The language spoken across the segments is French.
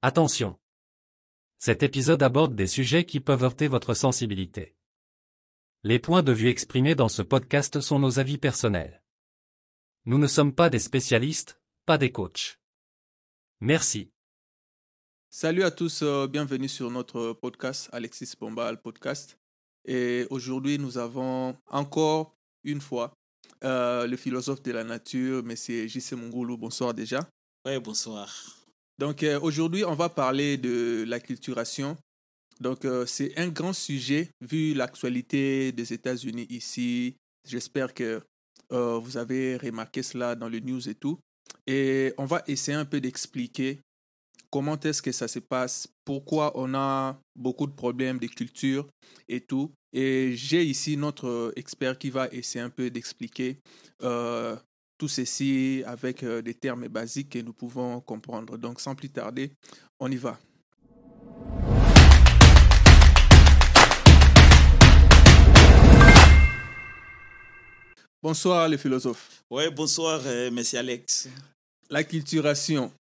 Attention. Cet épisode aborde des sujets qui peuvent heurter votre sensibilité. Les points de vue exprimés dans ce podcast sont nos avis personnels. Nous ne sommes pas des spécialistes, pas des coachs. Merci. Salut à tous, euh, bienvenue sur notre podcast, Alexis Bombal Podcast. Et aujourd'hui, nous avons encore une fois euh, le philosophe de la nature, M. J.C. Mungoulou. Bonsoir déjà. Oui, bonsoir. Donc euh, aujourd'hui, on va parler de l'acculturation. Donc euh, c'est un grand sujet vu l'actualité des États-Unis ici. J'espère que euh, vous avez remarqué cela dans le news et tout. Et on va essayer un peu d'expliquer comment est-ce que ça se passe, pourquoi on a beaucoup de problèmes de culture et tout. Et j'ai ici notre expert qui va essayer un peu d'expliquer tout ceci avec euh, des termes basiques que nous pouvons comprendre. Donc sans plus tarder, on y va. Bonsoir les philosophes. Oui, bonsoir, euh, monsieur Alex. L'acculturation.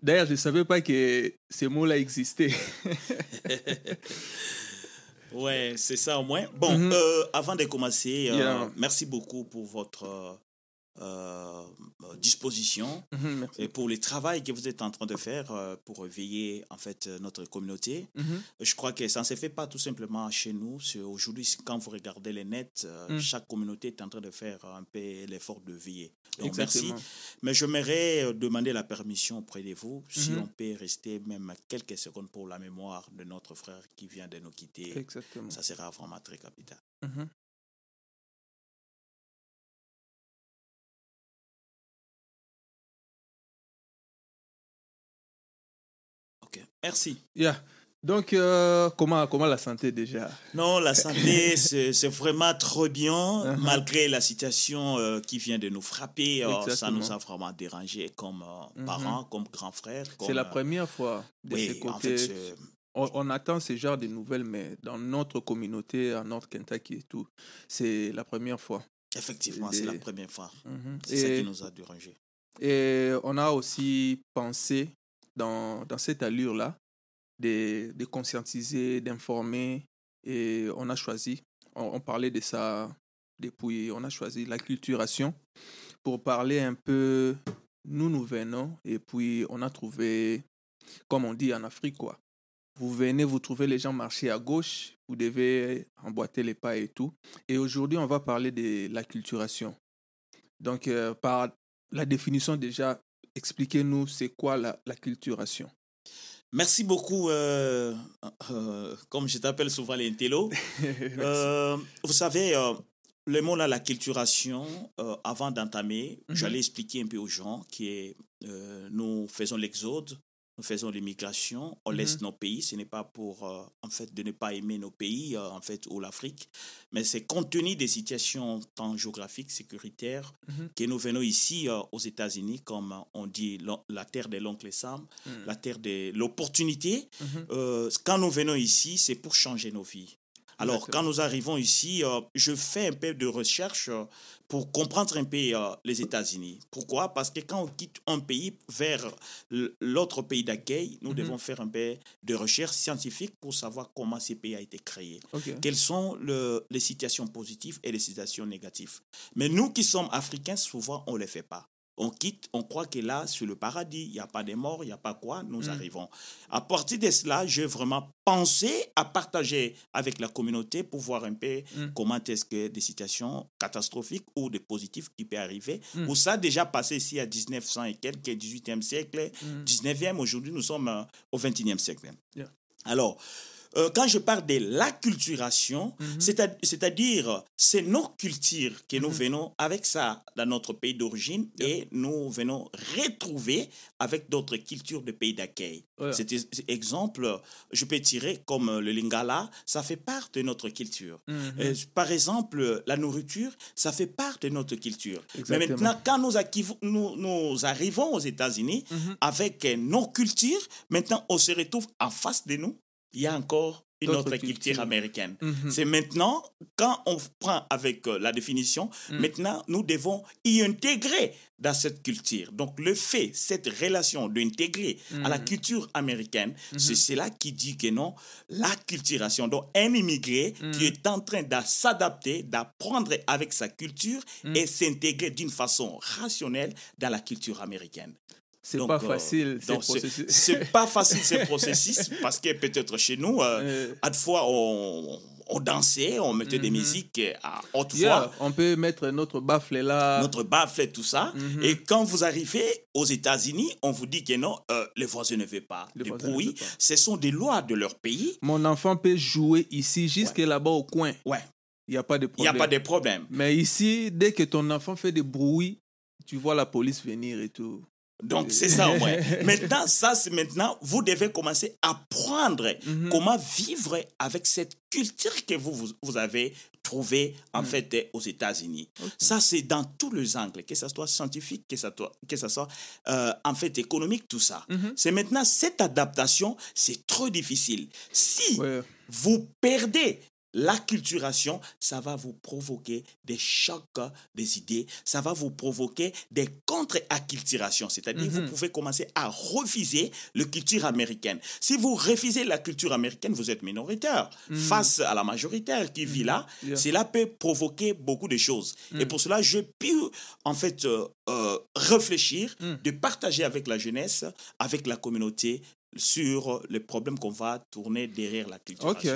D'ailleurs, je ne savais pas que ces mots-là existaient. ouais, c'est ça au moins. Bon, Mhm. euh, avant de commencer, euh, Yeah. merci beaucoup pour votre euh, euh, disposition Mhm, merci. et pour le travail que vous êtes en train de faire euh, pour éveiller en fait euh, notre communauté. Mhm, Je crois que ça ne se fait pas tout simplement chez nous. Aujourd'hui, quand vous regardez les nets, euh, Mm. chaque communauté est en train de faire un peu l'effort de veiller. Donc, merci. Exactement. Mais j'aimerais demander la permission auprès de vous si Mhm. on peut rester même quelques secondes pour la mémoire de notre frère qui vient de nous quitter. Exactement. Ça sera vraiment très capital. Merci. Yeah. Donc, euh, comment, comment la santé déjà? Non, la santé, c'est vraiment trop bien, Mhm. malgré la situation euh, qui vient de nous frapper. euh, ça nous a vraiment dérangé comme euh, Mhm. parents, comme grands frères. C'est la première fois de Oui, en fait, on, on attend ce genre de nouvelles, mais dans notre communauté, en Nord Kentucky et tout, c'est la première fois. effectivement, c'est la première fois. Mhm. C'est ça qui nous a dérangé. et on a aussi pensé dans, dans cette allure-là de, de conscientiser, d'informer, et on a choisi, on, parlait de ça depuis, on a choisi l'acculturation pour parler un peu, nous nous venons, et puis on a trouvé, comme on dit en Afrique, quoi. Vous venez, vous trouvez les gens marcher à gauche, vous devez emboîter les pas et tout. Et aujourd'hui, on va parler de l'acculturation. Donc, euh, par la définition déjà, expliquez-nous c'est quoi la, l'acculturation. Merci beaucoup, euh, euh, comme je t'appelle souvent l'intello. Euh, vous savez, euh, le mot là, la culturation, avant d'entamer, Mhm. j'allais expliquer un peu aux gens que nous faisons l'exode, nous faisons l'immigration, on laisse nos pays. Ce n'est pas pour, euh, en fait, de ne pas aimer nos pays, euh, en fait, ou l'Afrique, mais c'est compte tenu des situations tant géographiques, sécuritaires, Mhm. que nous venons ici euh, aux États-Unis, comme on dit, la terre de l'oncle Sam, Mhm. la terre de l'opportunité. Mhm. Euh, quand nous venons ici, c'est pour changer nos vies. Alors, Exactement. quand nous arrivons ici, euh, je fais un peu de recherche euh, pour comprendre un peu euh, les États-Unis. Pourquoi? Parce que quand on quitte un pays vers l'autre pays d'accueil, nous Mhm. devons faire un peu de recherche scientifique pour savoir comment ce pays a été créé. Quelles sont le- les situations positives et les situations négatives. Mais nous qui sommes africains, souvent, on ne les fait pas. On quitte, on croit que là, sur le paradis, il n'y a pas de morts, il n'y a pas quoi, nous Mm. arrivons. À partir de cela, j'ai vraiment pensé à partager avec la communauté pour voir un peu Mm. comment est-ce que des situations catastrophiques ou des positifs qui peuvent arriver, Mm. ou ça a déjà passé ici à 1900 et quelques, 18e siècle, Mhm. 19e, aujourd'hui nous sommes euh, au 21e siècle. Yeah. Alors, euh, quand je parle de l'acculturation, c'est-à- c'est-à-dire, c'est nos cultures que nous Mhm. venons avec ça dans notre pays d'origine Yeah. et nous venons retrouver avec d'autres cultures de pays d'accueil. Cet ex- exemple, je peux tirer comme le lingala, ça fait part de notre culture. Mhm. Euh, par exemple, la nourriture, ça fait part de notre culture. Mais maintenant, quand nous, acquivons- nous, nous arrivons aux États-Unis Mhm. avec nos cultures, maintenant, on se retrouve en face de nous. Il y a encore une autre culture américaine. Mhm. C'est maintenant, quand on prend avec euh, la définition, Mm. maintenant, nous devons y intégrer dans cette culture. Donc, le fait, cette relation d'intégrer à la Mm. culture américaine, c'est cela qui dit que non, la culturation. Donc, un immigré Mm. qui est en train de s'adapter, d'apprendre avec sa culture Mm. et s'intégrer d'une façon rationnelle dans la culture américaine. C'est Donc, pas euh, facile, ce Donc, c'est- processus. c'est pas facile ce processus parce que peut-être chez nous, euh, Euh, à de fois, on, on dansait, on mettait des Mhm. musiques à haute yeah, voix, on peut mettre notre baffle là. notre baffle, tout ça. Mhm. Et quand vous arrivez aux États-Unis, on vous dit que non, euh, les voisins ne veulent pas Les de bruit. pas. Ce sont des lois de leur pays. Mon enfant peut jouer ici, jusque là-bas au coin. Ouais, Il n'y a pas de il n'y a problème. pas de problème. Mais ici, dès que ton enfant fait des bruits, tu vois la police venir et tout. Donc, c'est ça au moins. maintenant, ça, c'est maintenant, vous devez commencer à apprendre Mhm. comment vivre avec cette culture que vous, vous, vous avez trouvée, en Mhm. fait, aux États-Unis. Ça, c'est dans tous les angles, que ce soit scientifique, que ce soit, que ça soit euh, en fait, économique, tout ça. Mhm. C'est maintenant, cette adaptation, c'est trop difficile. Si Ouais. vous perdez l'acculturation, ça va vous provoquer des chocs des idées, ça va vous provoquer des contre-acculturations, c'est-à-dire Mhm. vous pouvez commencer à refuser la culture américaine. Si vous refusez la culture américaine, vous êtes minoritaire Mhm. face à la majoritaire qui vit là. Yeah. Cela peut provoquer beaucoup de choses. Et Mhm. pour cela, je peux en fait euh, euh, réfléchir, Mhm. de partager avec la jeunesse, avec la communauté sur les problèmes qu'on va tourner derrière la culture. Ok.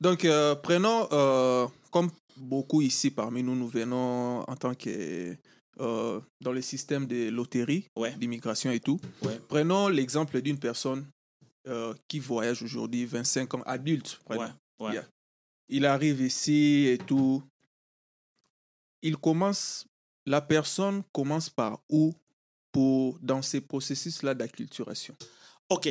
Donc, euh, prenons, euh, comme beaucoup ici parmi nous, nous venons en tant que euh, dans le système de loterie, Ouais. d'immigration et tout. Ouais. Prenons l'exemple d'une personne qui voyage aujourd'hui, 25 ans, adulte. ouais. Yeah. Il arrive ici et tout. Il commence, la personne commence par où pour, dans ces processus-là d'acculturation? Ok,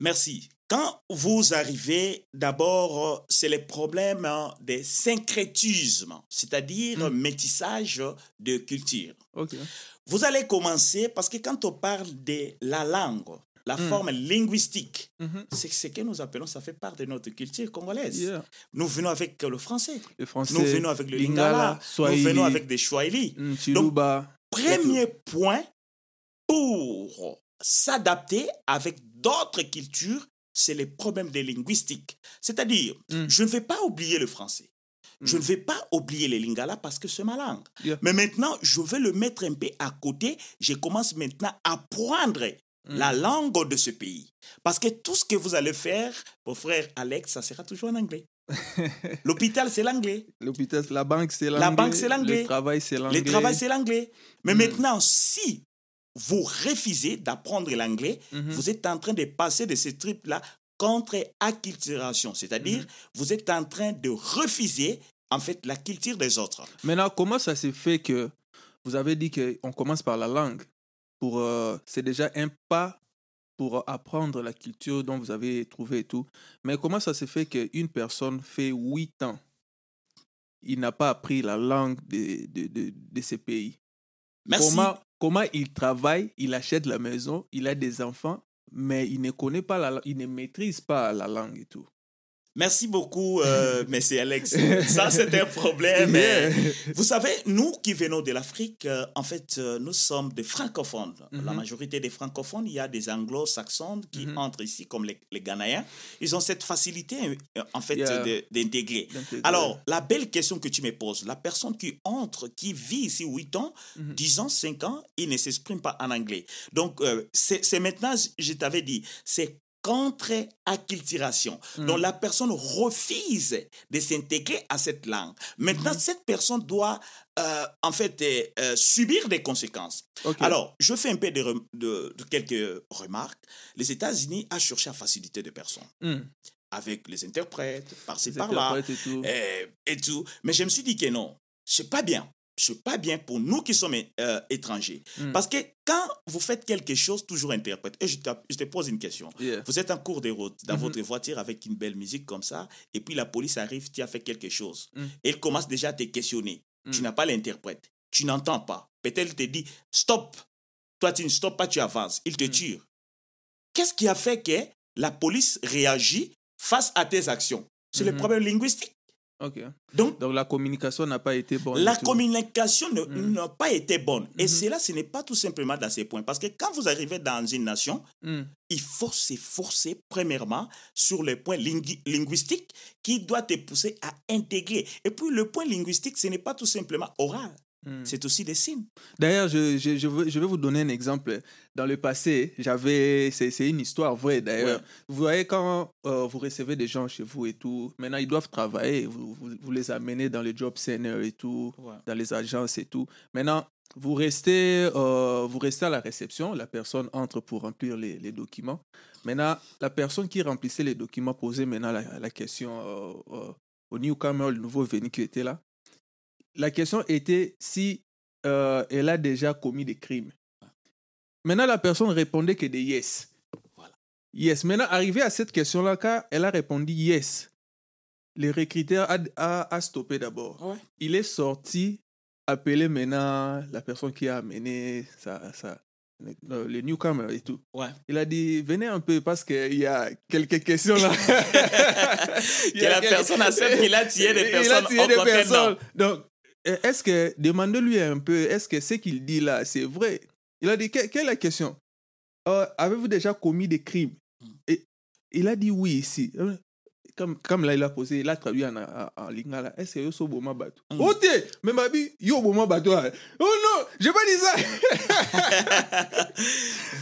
merci. Quand vous arrivez, d'abord, euh, c'est le problème hein, des syncrétismes, c'est-à-dire Mm. métissage de culture. Vous allez commencer parce que quand on parle de la langue, la Mm. forme linguistique, Mhm. c'est ce que nous appelons, ça fait part de notre culture congolaise. Yeah. Nous venons avec le français, Le français, nous venons avec le Lingala, Swahili, nous venons avec des Swahili. mm, Chiluba. Premier point pour s'adapter avec d'autres cultures, c'est le problème des linguistiques. C'est-à-dire, Mm. je ne vais pas oublier le français. Je Mm. ne vais pas oublier les lingala parce que c'est ma langue. Yeah. Mais maintenant, je vais le mettre un peu à côté. Je commence maintenant à apprendre Mm. la langue de ce pays. Parce que tout ce que vous allez faire, mon frère Alex, ça sera toujours en anglais. L'hôpital, c'est l'anglais. L'hôpital, la banque, c'est l'anglais. La banque, c'est l'anglais. Le travail, c'est l'anglais. Le travail, c'est l'anglais. Mais maintenant, si vous refusez d'apprendre l'anglais, Mhm. vous êtes en train de passer de ce trip-là contre acculturation. C'est-à-dire, Mhm. vous êtes en train de refuser, en fait, la culture des autres. Maintenant, comment ça se fait que vous avez dit qu'on commence par la langue pour euh, C'est déjà un pas pour apprendre la culture dont vous avez trouvé et tout. Mais comment ça se fait qu'une personne fait 8 ans, il n'a pas appris la langue de, de, de, de ce pays? Merci. Comment, comment il travaille, il achète la maison, il a des enfants, mais il ne connaît pas la langue, il ne maîtrise pas la langue et tout. Merci beaucoup, euh, Monsieur Alex. Ça, c'est un problème. Mais Vous savez, nous qui venons de l'Afrique, euh, en fait, euh, nous sommes des francophones. La Mhm. majorité des francophones, il y a des anglo-saxons qui Mhm. entrent ici, comme les, les Ghanéens. Ils ont cette facilité, euh, en fait, Yeah. d'intégrer. Alors, la belle question que tu me poses, la personne qui entre, qui vit ici 8 ans, Mhm. 10 ans, 5 ans, il ne s'exprime pas en anglais. Donc, c'est maintenant, je t'avais dit, c'est contre-acculturation. Mhm. Donc, la personne refuse de s'intégrer à cette langue. Maintenant, Mhm. cette personne doit, euh, en fait, euh, euh, subir des conséquences. Alors, je fais un peu de, rem- de- de quelques remarques. Les États-Unis ont cherché à faciliter des personnes Hmm. avec les interprètes, par-ci, par-là et tout. et tout. Mais je me suis dit que non, c'est pas bien. C'est pas bien pour nous qui sommes euh, étrangers. Mm. Parce que quand vous faites quelque chose, toujours interprète. Et je te, je te pose une question. Yeah. Vous êtes en cours de route, dans Mhm. votre voiture avec une belle musique comme ça, et puis la police arrive, tu as fait quelque chose. Mm. Et elle commence déjà à te questionner. Tu n'as pas l'interprète. Tu n'entends pas. Peut-être elle te dit stop. Toi, tu ne stoppes pas, tu avances. Il te tue. Qu'est-ce qui a fait que la police réagit face à tes actions? C'est le problème linguistique. Ok. Donc, Donc la communication n'a pas été bonne. la communication Mhm. n'a pas été bonne. Et Mhm. cela, ce n'est pas tout simplement dans ces points. Parce que quand vous arrivez dans une nation, Hmm. il faut s'efforcer, premièrement, sur le point lingui- linguistique qui doit te pousser à intégrer. Et puis, le point linguistique, ce n'est pas tout simplement oral, Hmm. c'est aussi des signes. D'ailleurs, je, je, je, veux- je vais vous donner un exemple. Dans le passé, j'avais. C'est c'est une histoire vraie d'ailleurs. Ouais. Vous voyez, quand euh, vous recevez des gens chez vous et tout, maintenant ils doivent travailler, vous, vous, vous les amenez dans les job centers et tout, dans les agences et tout. Maintenant, vous restez, euh, vous restez à la réception, la personne entre pour remplir les, les documents. Maintenant, la personne qui remplissait les documents posait maintenant la, la question euh, euh, au newcomer, le nouveau venu qui était là. La question était si euh, elle a déjà commis des crimes. Maintenant, la personne répondait que des yes. Voilà. Yes. Maintenant, arrivé à cette question-là, quand elle a répondu yes, le recruteur a, a, a stoppé d'abord. Ouais. Il est sorti, appelé maintenant la personne qui a amené sa, sa, le, le newcomer et tout. Ouais. Il a dit, venez un peu parce qu'il y a quelques questions là. Il Que y a la quelques- personne accepte qu'il a tiré des Il a personnes tiré en des personnes. Donc, est-ce que, demandez-lui un peu, est-ce que ce qu'il dit là, c'est vrai? Il a dit, que- quelle est la question? Euh, Avez-vous déjà commis des crimes? Mm. Et il a dit oui ici. Euh, Comme, comme là, il a posé, il a traduit en, en, en lingala. Est-ce que yo so boma bateau Mm. Oh, mais ma vie, yo boma bateau. hein. Oh non, j'ai pas dit ça.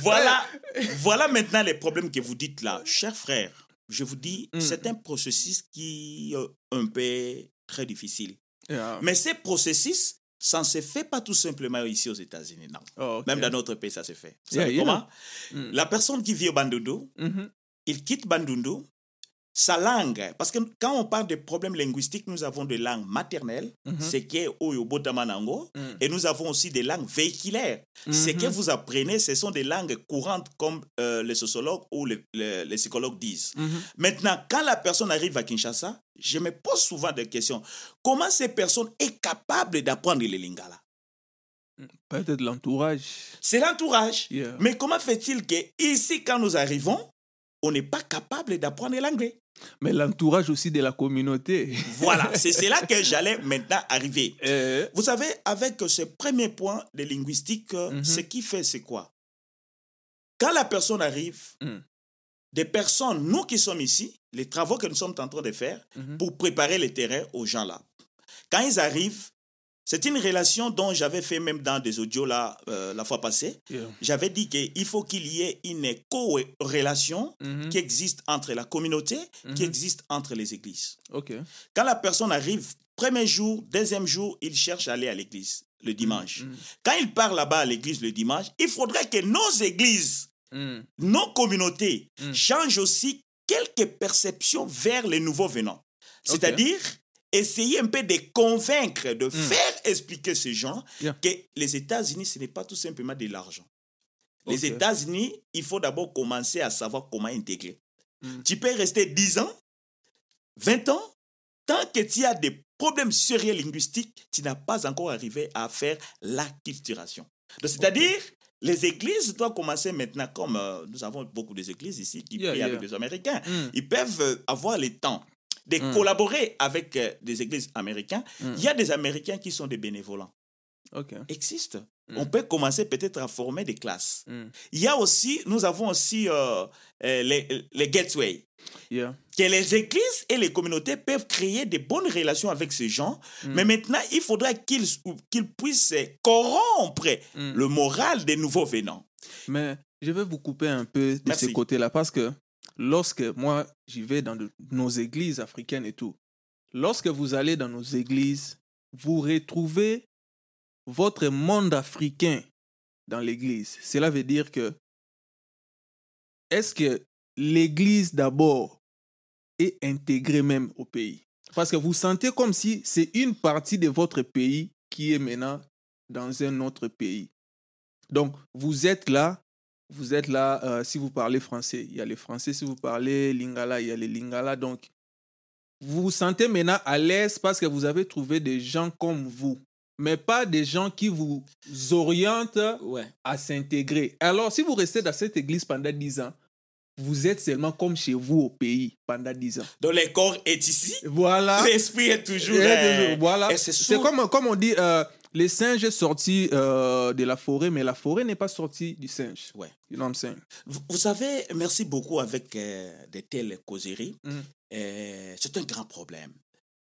voilà, voilà maintenant les problèmes que vous dites là. Chers frères, je vous dis, Mm. c'est un processus qui est un peu très difficile. Yeah. Mais ces processus, ça ne se fait pas tout simplement ici aux États-Unis, non. Oh. Même dans notre pays, ça se fait. Vous Yeah, savez yeah. comment? Mm. La personne qui vit au Bandundu, Mhm. il quitte Bandundu, sa langue, parce que quand on parle de problèmes linguistiques, nous avons des langues maternelles, Mhm. ce qui est Oyo Botamanango, Mm. et nous avons aussi des langues véhiculaires. Ce que Mhm. vous apprenez, ce sont des langues courantes, comme euh, les sociologues ou les, les- les psychologues disent. Mhm. Maintenant, quand la personne arrive à Kinshasa, je me pose souvent des questions. Comment ces personnes est capable d'apprendre le lingala? Peut-être l'entourage. C'est l'entourage. Yeah. Mais comment fait-il que ici, quand nous arrivons, on n'est pas capable d'apprendre l'anglais Mais l'entourage aussi de la communauté. Voilà, c'est là que j'allais maintenant arriver. Euh, Vous savez, avec ce premier point de linguistique, Mhm. ce qui fait, c'est quoi? Quand la personne arrive, Mm. des personnes, nous qui sommes ici, les travaux que nous sommes en train de faire Mhm. pour préparer le terrain aux gens là, quand ils arrivent, c'est une relation dont j'avais fait même dans des audios là, euh, la fois passée. yeah. J'avais dit qu'il faut qu'il y ait une co-relation Mhm. qui existe entre la communauté, qui Mhm. existe entre les églises. Quand la personne arrive, premier jour, deuxième jour, il cherche à aller à l'église le dimanche. Mhm. Quand il part là-bas à l'église le dimanche, il faudrait que nos églises, Mhm. nos communautés Mm. changent aussi quelques perceptions vers les nouveaux venants. C'est-à-dire essayer un peu de convaincre, de faire expliquer ces gens. Yeah. que les États-Unis, ce n'est pas tout simplement de l'argent. Les. États-Unis, il faut d'abord commencer à savoir comment intégrer. Mm. Tu peux rester 10 ans, 20 ans, tant que tu as des problèmes sérieux linguistiques, tu n'as pas encore arrivé à faire l'acculturation. C'est-à-dire, les églises doivent commencer maintenant, comme euh, nous avons beaucoup d'églises ici qui Yeah, prient yeah. avec les Américains, Mm. ils peuvent euh, avoir le temps de Mm. collaborer avec euh, des églises américaines. Mm. Il y a des Américains qui sont des bénévolants. Ok. Existent. Mm. On peut commencer peut-être à former des classes. Il y a aussi, nous avons aussi euh, euh, les, les gateways. Yeah. Que les églises et les communautés peuvent créer de bonnes relations avec ces gens, Mm. mais maintenant, il faudra qu'ils qu'ils puissent corrompre Mm. le moral des nouveaux venants. Mais je vais vous couper un peu de Merci. ce côté-là parce que lorsque moi j'y vais dans nos églises africaines et tout, lorsque vous allez dans nos églises, vous retrouvez votre monde africain dans l'église. Cela veut dire que est-ce que l'église d'abord est intégrée même au pays? Parce que vous sentez comme si c'est une partie de votre pays qui est maintenant dans un autre pays. Donc, vous êtes là, vous êtes là, euh, si vous parlez français, il y a les français, si vous parlez lingala, il y a les lingala. Donc, vous vous sentez maintenant à l'aise parce que vous avez trouvé des gens comme vous, mais pas des gens qui vous orientent Ouais. à s'intégrer. Alors, si vous restez dans cette église pendant 10 ans, vous êtes seulement comme chez vous au pays pendant 10 ans. Donc, le corps est ici. Voilà. L'esprit est toujours. Et euh, voilà. c'est comme, comme on dit, euh, les singes sortis euh, de la forêt, mais la forêt n'est pas sortie du singe. Ouais. You know what I'm saying? Vous, vous savez, merci beaucoup avec euh, de telles causeries. Mhm. Euh, c'est un grand problème.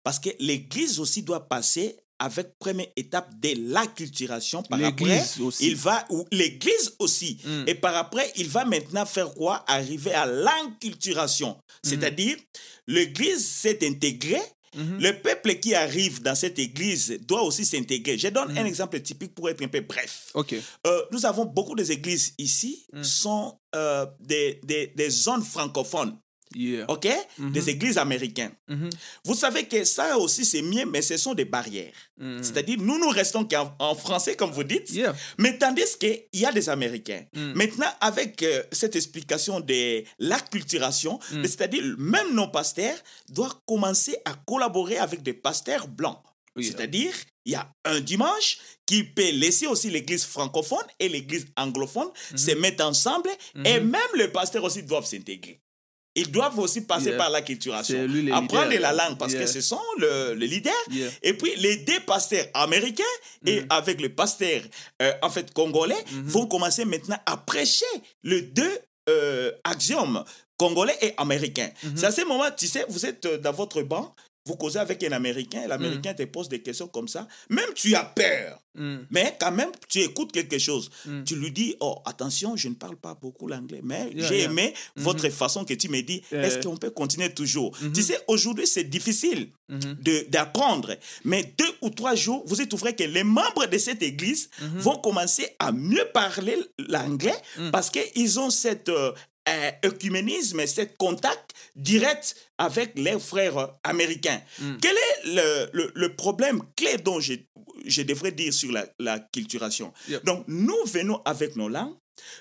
Parce que l'Église aussi doit passer avec première étape de l'acculturation. Par après, L'église aussi. il va, ou l'Église aussi. Mm. Et par après, il va maintenant faire quoi? Arriver à l'inculturation. C'est-à-dire, l'Église s'est intégrée. Mhm. Le peuple qui arrive dans cette église doit aussi s'intégrer. Je donne Mm. un exemple typique pour être un peu bref. OK. Euh, nous avons beaucoup des églises ici Mm. sont euh, des, des, des zones francophones, Yeah. ok? Mhm. Des églises américaines. Mhm. Vous savez que ça aussi c'est mieux, mais ce sont des barrières. Mhm. C'est-à-dire, nous, nous restons qu'en en français, comme vous dites, Yeah. mais tandis qu'il y a des Américains. Mm. Maintenant, avec euh, cette explication de l'acculturation, Mm. c'est-à-dire, même nos pasteurs doivent commencer à collaborer avec des pasteurs blancs. Yeah. C'est-à-dire, il y a un dimanche qui peut laisser aussi l'église francophone et l'église anglophone se mettre ensemble et même les pasteurs aussi doivent s'intégrer. Ils doivent aussi passer Yeah. par l'acculturation, apprendre la langue parce Yeah. que ce sont le, le leader. Yeah. Et puis les deux pasteurs américains et Mhm. avec le pasteur euh, en fait congolais Mhm. vont commencer maintenant à prêcher les deux euh, axiomes congolais et américains. Mhm. C'est à ce moment, tu sais, vous êtes euh, dans votre banc, vous causez avec un Américain, l'Américain te pose des questions comme ça. Même tu as peur, Mm. mais quand même, tu écoutes quelque chose. Mm. Tu lui dis, oh, attention, je ne parle pas beaucoup l'anglais, mais Yeah, j'ai yeah. aimé votre façon que tu me dis, Yeah. est-ce qu'on peut continuer toujours? Mhm. Tu sais, aujourd'hui, c'est difficile de- d'apprendre, mais deux ou trois jours, vous trouverez que les membres de cette église Mhm. vont commencer à mieux parler l'anglais Mm. parce qu'ils ont cette euh, euh, œcuménisme, cet contact direct avec leurs frères américains. Mm. Quel est le, le- le problème clé dont je, je devrais dire sur la, la culturation? Yep. Donc, nous venons avec nos langues,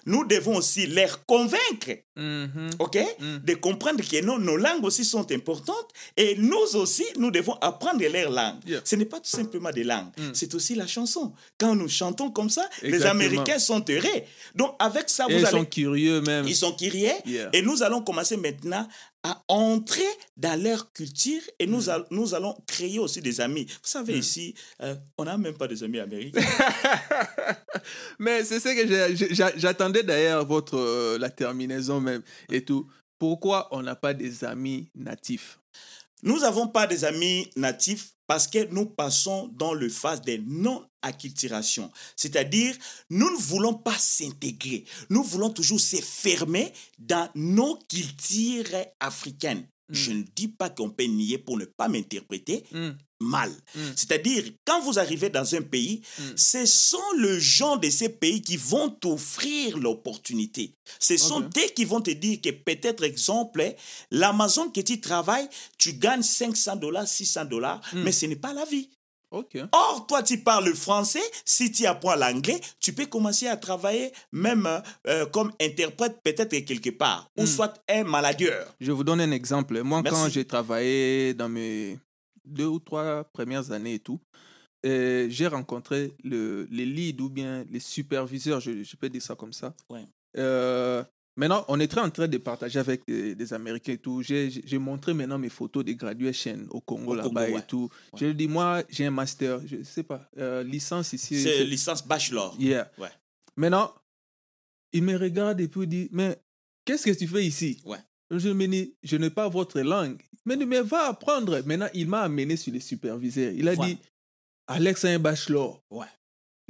nous devons aussi les convaincre Mhm. OK Mm. De comprendre que nos, nos langues aussi sont importantes et nous aussi, nous devons apprendre leur langue. Yeah. Ce n'est pas tout simplement des langues, Mm. c'est aussi la chanson. Quand nous chantons comme ça, les. Américains sont heureux. Donc, avec ça, Et vous ils allez... sont curieux même. Ils sont curieux Yeah. et nous allons commencer maintenant à entrer dans leur culture et nous, Mm. nous allons créer aussi des amis. Vous savez, ici, euh, on n'a même pas des amis américains. Mais c'est ce que j'attendais d'ailleurs votre euh, la terminaison même et tout. Pourquoi on n'a pas des amis natifs? Nous n'avons pas des amis natifs parce que nous passons dans le phase de non-acculturation. C'est-à-dire, nous ne voulons pas s'intégrer. Nous voulons toujours se fermer dans nos cultures africaines. Mm. Je ne dis pas qu'on peut nier pour ne pas m'interpréter Mm. mal. Mm. C'est-à-dire, quand vous arrivez dans un pays, ce sont les gens de ces pays qui vont t'offrir l'opportunité. Ce sont eux qui vont te dire que peut-être, exemple, l'Amazon que tu travailles, tu gagnes 500 dollars, 600 dollars, mais ce n'est pas la vie. Or, toi, tu parles français, si tu apprends l'anglais, tu peux commencer à travailler même euh, comme interprète peut-être quelque part, ou Mm. soit un maladeur. Je vous donne un exemple. Moi, Merci. quand j'ai travaillé dans mes deux ou trois premières années et tout, euh, j'ai rencontré le, les leads ou bien les superviseurs, je, je peux dire ça comme ça. Ouais. Euh, maintenant, on est très en train de partager avec des, des Américains et tout. J'ai montré maintenant mes photos des graduations au Congo là-bas ouais. et tout. Ouais. Je lui dis, moi, j'ai un master, je sais pas, euh, licence ici. C'est licence bachelor. Yeah. Ouais. Maintenant, il me regarde et puis il dit, mais qu'est-ce que tu fais ici? Ouais. Je me dis, je n'ai pas votre langue. Mais, mais va apprendre. Maintenant, il m'a amené sur les superviseurs. Il a Ouais. dit, Alex a un bachelor. Ouais.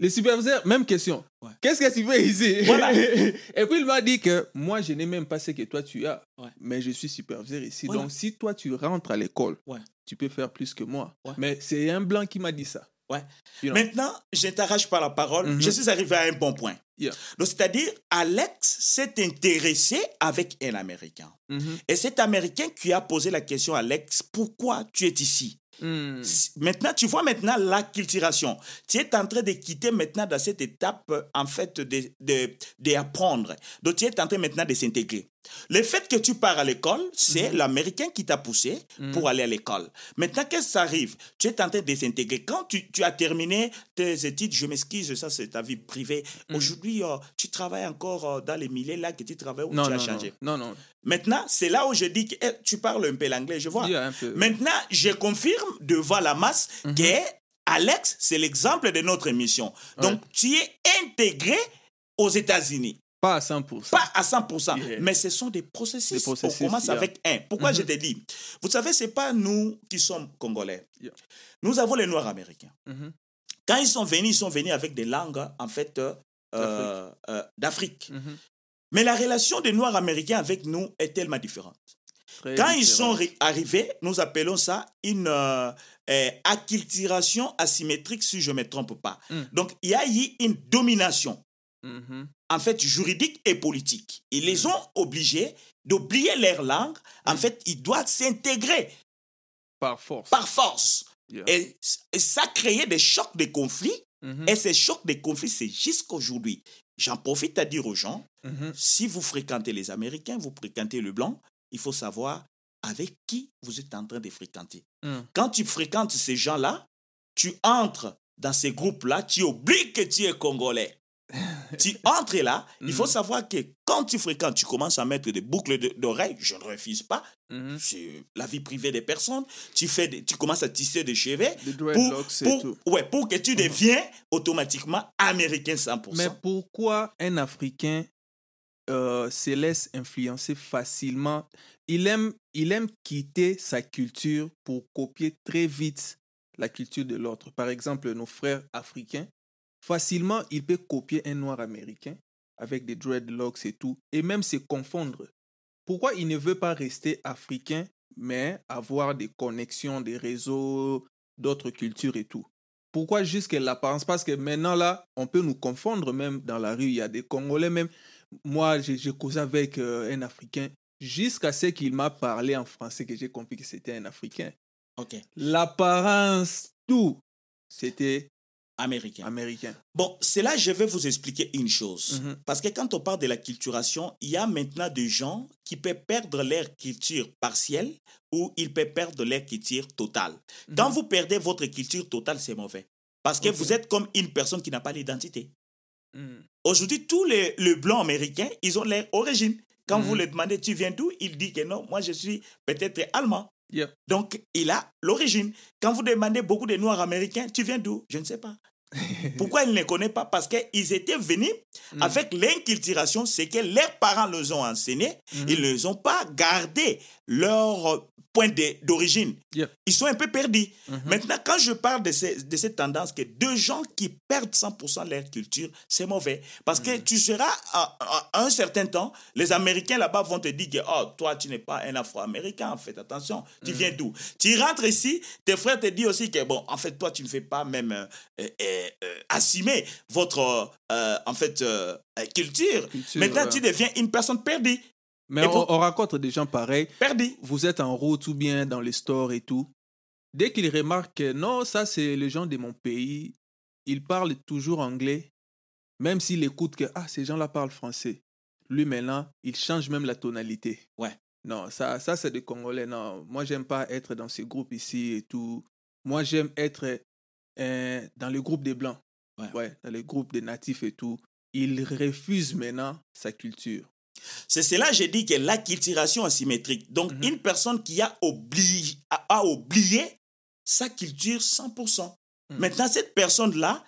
Les superviseurs, même question. Ouais. Qu'est-ce que tu fais ici? Voilà. Et puis il m'a dit que moi, je n'ai même pas ce que toi tu as. Ouais. Mais je suis superviseur ici. Voilà. Donc, si toi tu rentres à l'école, Ouais. tu peux faire plus que moi. Mais c'est un blanc qui m'a dit ça. Ouais. You know? Maintenant, je t'arrache pas la parole. Mhm. Je suis arrivé à un bon point. Yeah. Donc, c'est-à-dire, Alex s'est intéressé avec un Américain. Mhm. Et cet Américain qui a posé la question à Alex, pourquoi tu es ici? Hmm. Maintenant, tu vois maintenant l'acculturation. Tu es en train de quitter maintenant dans cette étape, en fait, de, de, d'apprendre. Donc, tu es en train maintenant de s'intégrer. Le fait que tu pars à l'école, c'est l'Américain qui t'a poussé pour aller à l'école. Maintenant, qu'est-ce que ça arrive? Tu es en train de s'intégrer. Quand tu, tu as terminé tes études, je m'excuse, ça c'est ta vie privée. Aujourd'hui, euh, tu travailles encore euh, dans les milliers là que tu travailles ou Non, tu as non, changé. non, non, non. Maintenant, c'est là où je dis que eh, tu parles un peu l'anglais, je vois. Maintenant, je confirme devant la masse Mhm. que Alex, c'est l'exemple de notre émission. Donc, tu es intégré aux États-Unis. Pas à 100%. Pas à 100%, Yeah. mais ce sont des processus. Des processus, On commence yeah. avec un. Pourquoi Mhm. je te dis Vous savez, c'est pas nous qui sommes congolais. Yeah. Nous avons les Noirs américains. Mhm. Quand ils sont venus, ils sont venus avec des langues, en fait, euh, euh, euh, d'Afrique. Mhm. Mais la relation des Noirs américains avec nous est tellement différente. Très Quand ils sont ri- arrivés, nous appelons ça une euh, euh, acculturation asymétrique, si je ne me trompe pas. Mm. Donc, il y a eu une domination, Mhm. en fait, juridique et politique. Ils les ont obligés d'oublier leur langue. En fait, ils doivent s'intégrer Par force. par force. Yeah. Et, et ça créait des chocs de conflits. Mhm. Et ces chocs de conflits, c'est jusqu'aujourd'hui. J'en profite à dire aux gens, Mhm. si vous fréquentez les Américains, vous fréquentez le blanc, il faut savoir avec qui vous êtes en train de fréquenter. Mm. Quand tu fréquentes ces gens-là, tu entres dans ces groupes-là, tu oublies que tu es congolais. tu entres là, il faut Mhm. savoir que quand tu fréquentes, tu commences à mettre des boucles de- d'oreilles, je ne refuse pas, Mhm. c'est la vie privée des personnes, tu, fais des- tu commences à tisser des cheveux pour, tout. ouais, pour que tu deviens automatiquement américain 100%. Mais pourquoi un Africain euh, se laisse influencer facilement il aime, il aime quitter sa culture pour copier très vite la culture de l'autre. Par exemple, nos frères africains, facilement, il peut copier un noir américain avec des dreadlocks et tout, et même se confondre. Pourquoi il ne veut pas rester africain, mais avoir des connexions, des réseaux, d'autres cultures et tout? Pourquoi juste l'apparence? Parce que maintenant, là, on peut nous confondre même dans la rue. Il y a des Congolais même. Moi, j'ai causé avec euh, un Africain jusqu'à ce qu'il m'a parlé en français que j'ai compris que c'était un Africain. Ok, L'apparence, tout, c'était américain. américain. Bon, c'est là je vais vous expliquer une chose. Mhm. Parce que quand on parle de la culturation, il y a maintenant des gens qui peuvent perdre leur culture partielle ou ils peuvent perdre leur culture totale. Quand Mhm. vous perdez votre culture totale, c'est mauvais. Parce que vous êtes comme une personne qui n'a pas d'identité. Mhm. Aujourd'hui, tous les, les blancs américains, ils ont leur origine. Quand vous Mhm. leur demandez, tu viens d'où Il dit que non, moi je suis peut-être allemand. Donc, il a l'origine. Quand vous demandez beaucoup de Noirs américains, tu viens d'où? Je ne sais pas. Pourquoi ils ne les connaissent pas? Parce qu'ils étaient venus Mm. avec l'inculturation, c'est que leurs parents les ont enseigné, Mhm. ils ne ont pas gardé leur point d'origine. Yep. Ils sont un peu perdus. Mhm. Maintenant, quand je parle de, ces- de cette tendance que deux gens qui perdent 100% de leur culture, c'est mauvais. Parce que tu seras, à, à- à un certain temps, les Américains là-bas vont te dire que oh, toi, tu n'es pas un Afro-Américain, fais attention, tu viens d'où? Tu rentres ici, tes frères te disent aussi que, bon, en fait, toi, tu ne fais pas même euh, euh, euh, assumer votre, euh, en fait, culture. Culture, Maintenant, tu deviens une personne perdue. Mais on, on rencontre des gens pareils. Perdue. Vous êtes en route ou bien dans les stores et tout. Dès qu'ils remarquent que non, ça c'est les gens de mon pays, ils parlent toujours anglais, même s'ils écoutent que ah, ces gens-là parlent français. Lui maintenant, il change même la tonalité. Ouais. Non, ça, ça c'est des Congolais. Non, moi j'aime pas être dans ces groupes ici et tout. Moi j'aime être euh, dans le groupe des Blancs. Ouais. dans le groupe des natifs et tout. Il refuse maintenant sa culture. C'est cela que j'ai dit que l'acculturation asymétrique. Donc, Mhm. une personne qui a oublié, a, a oublié sa culture 100%. Mhm. Maintenant, cette personne-là,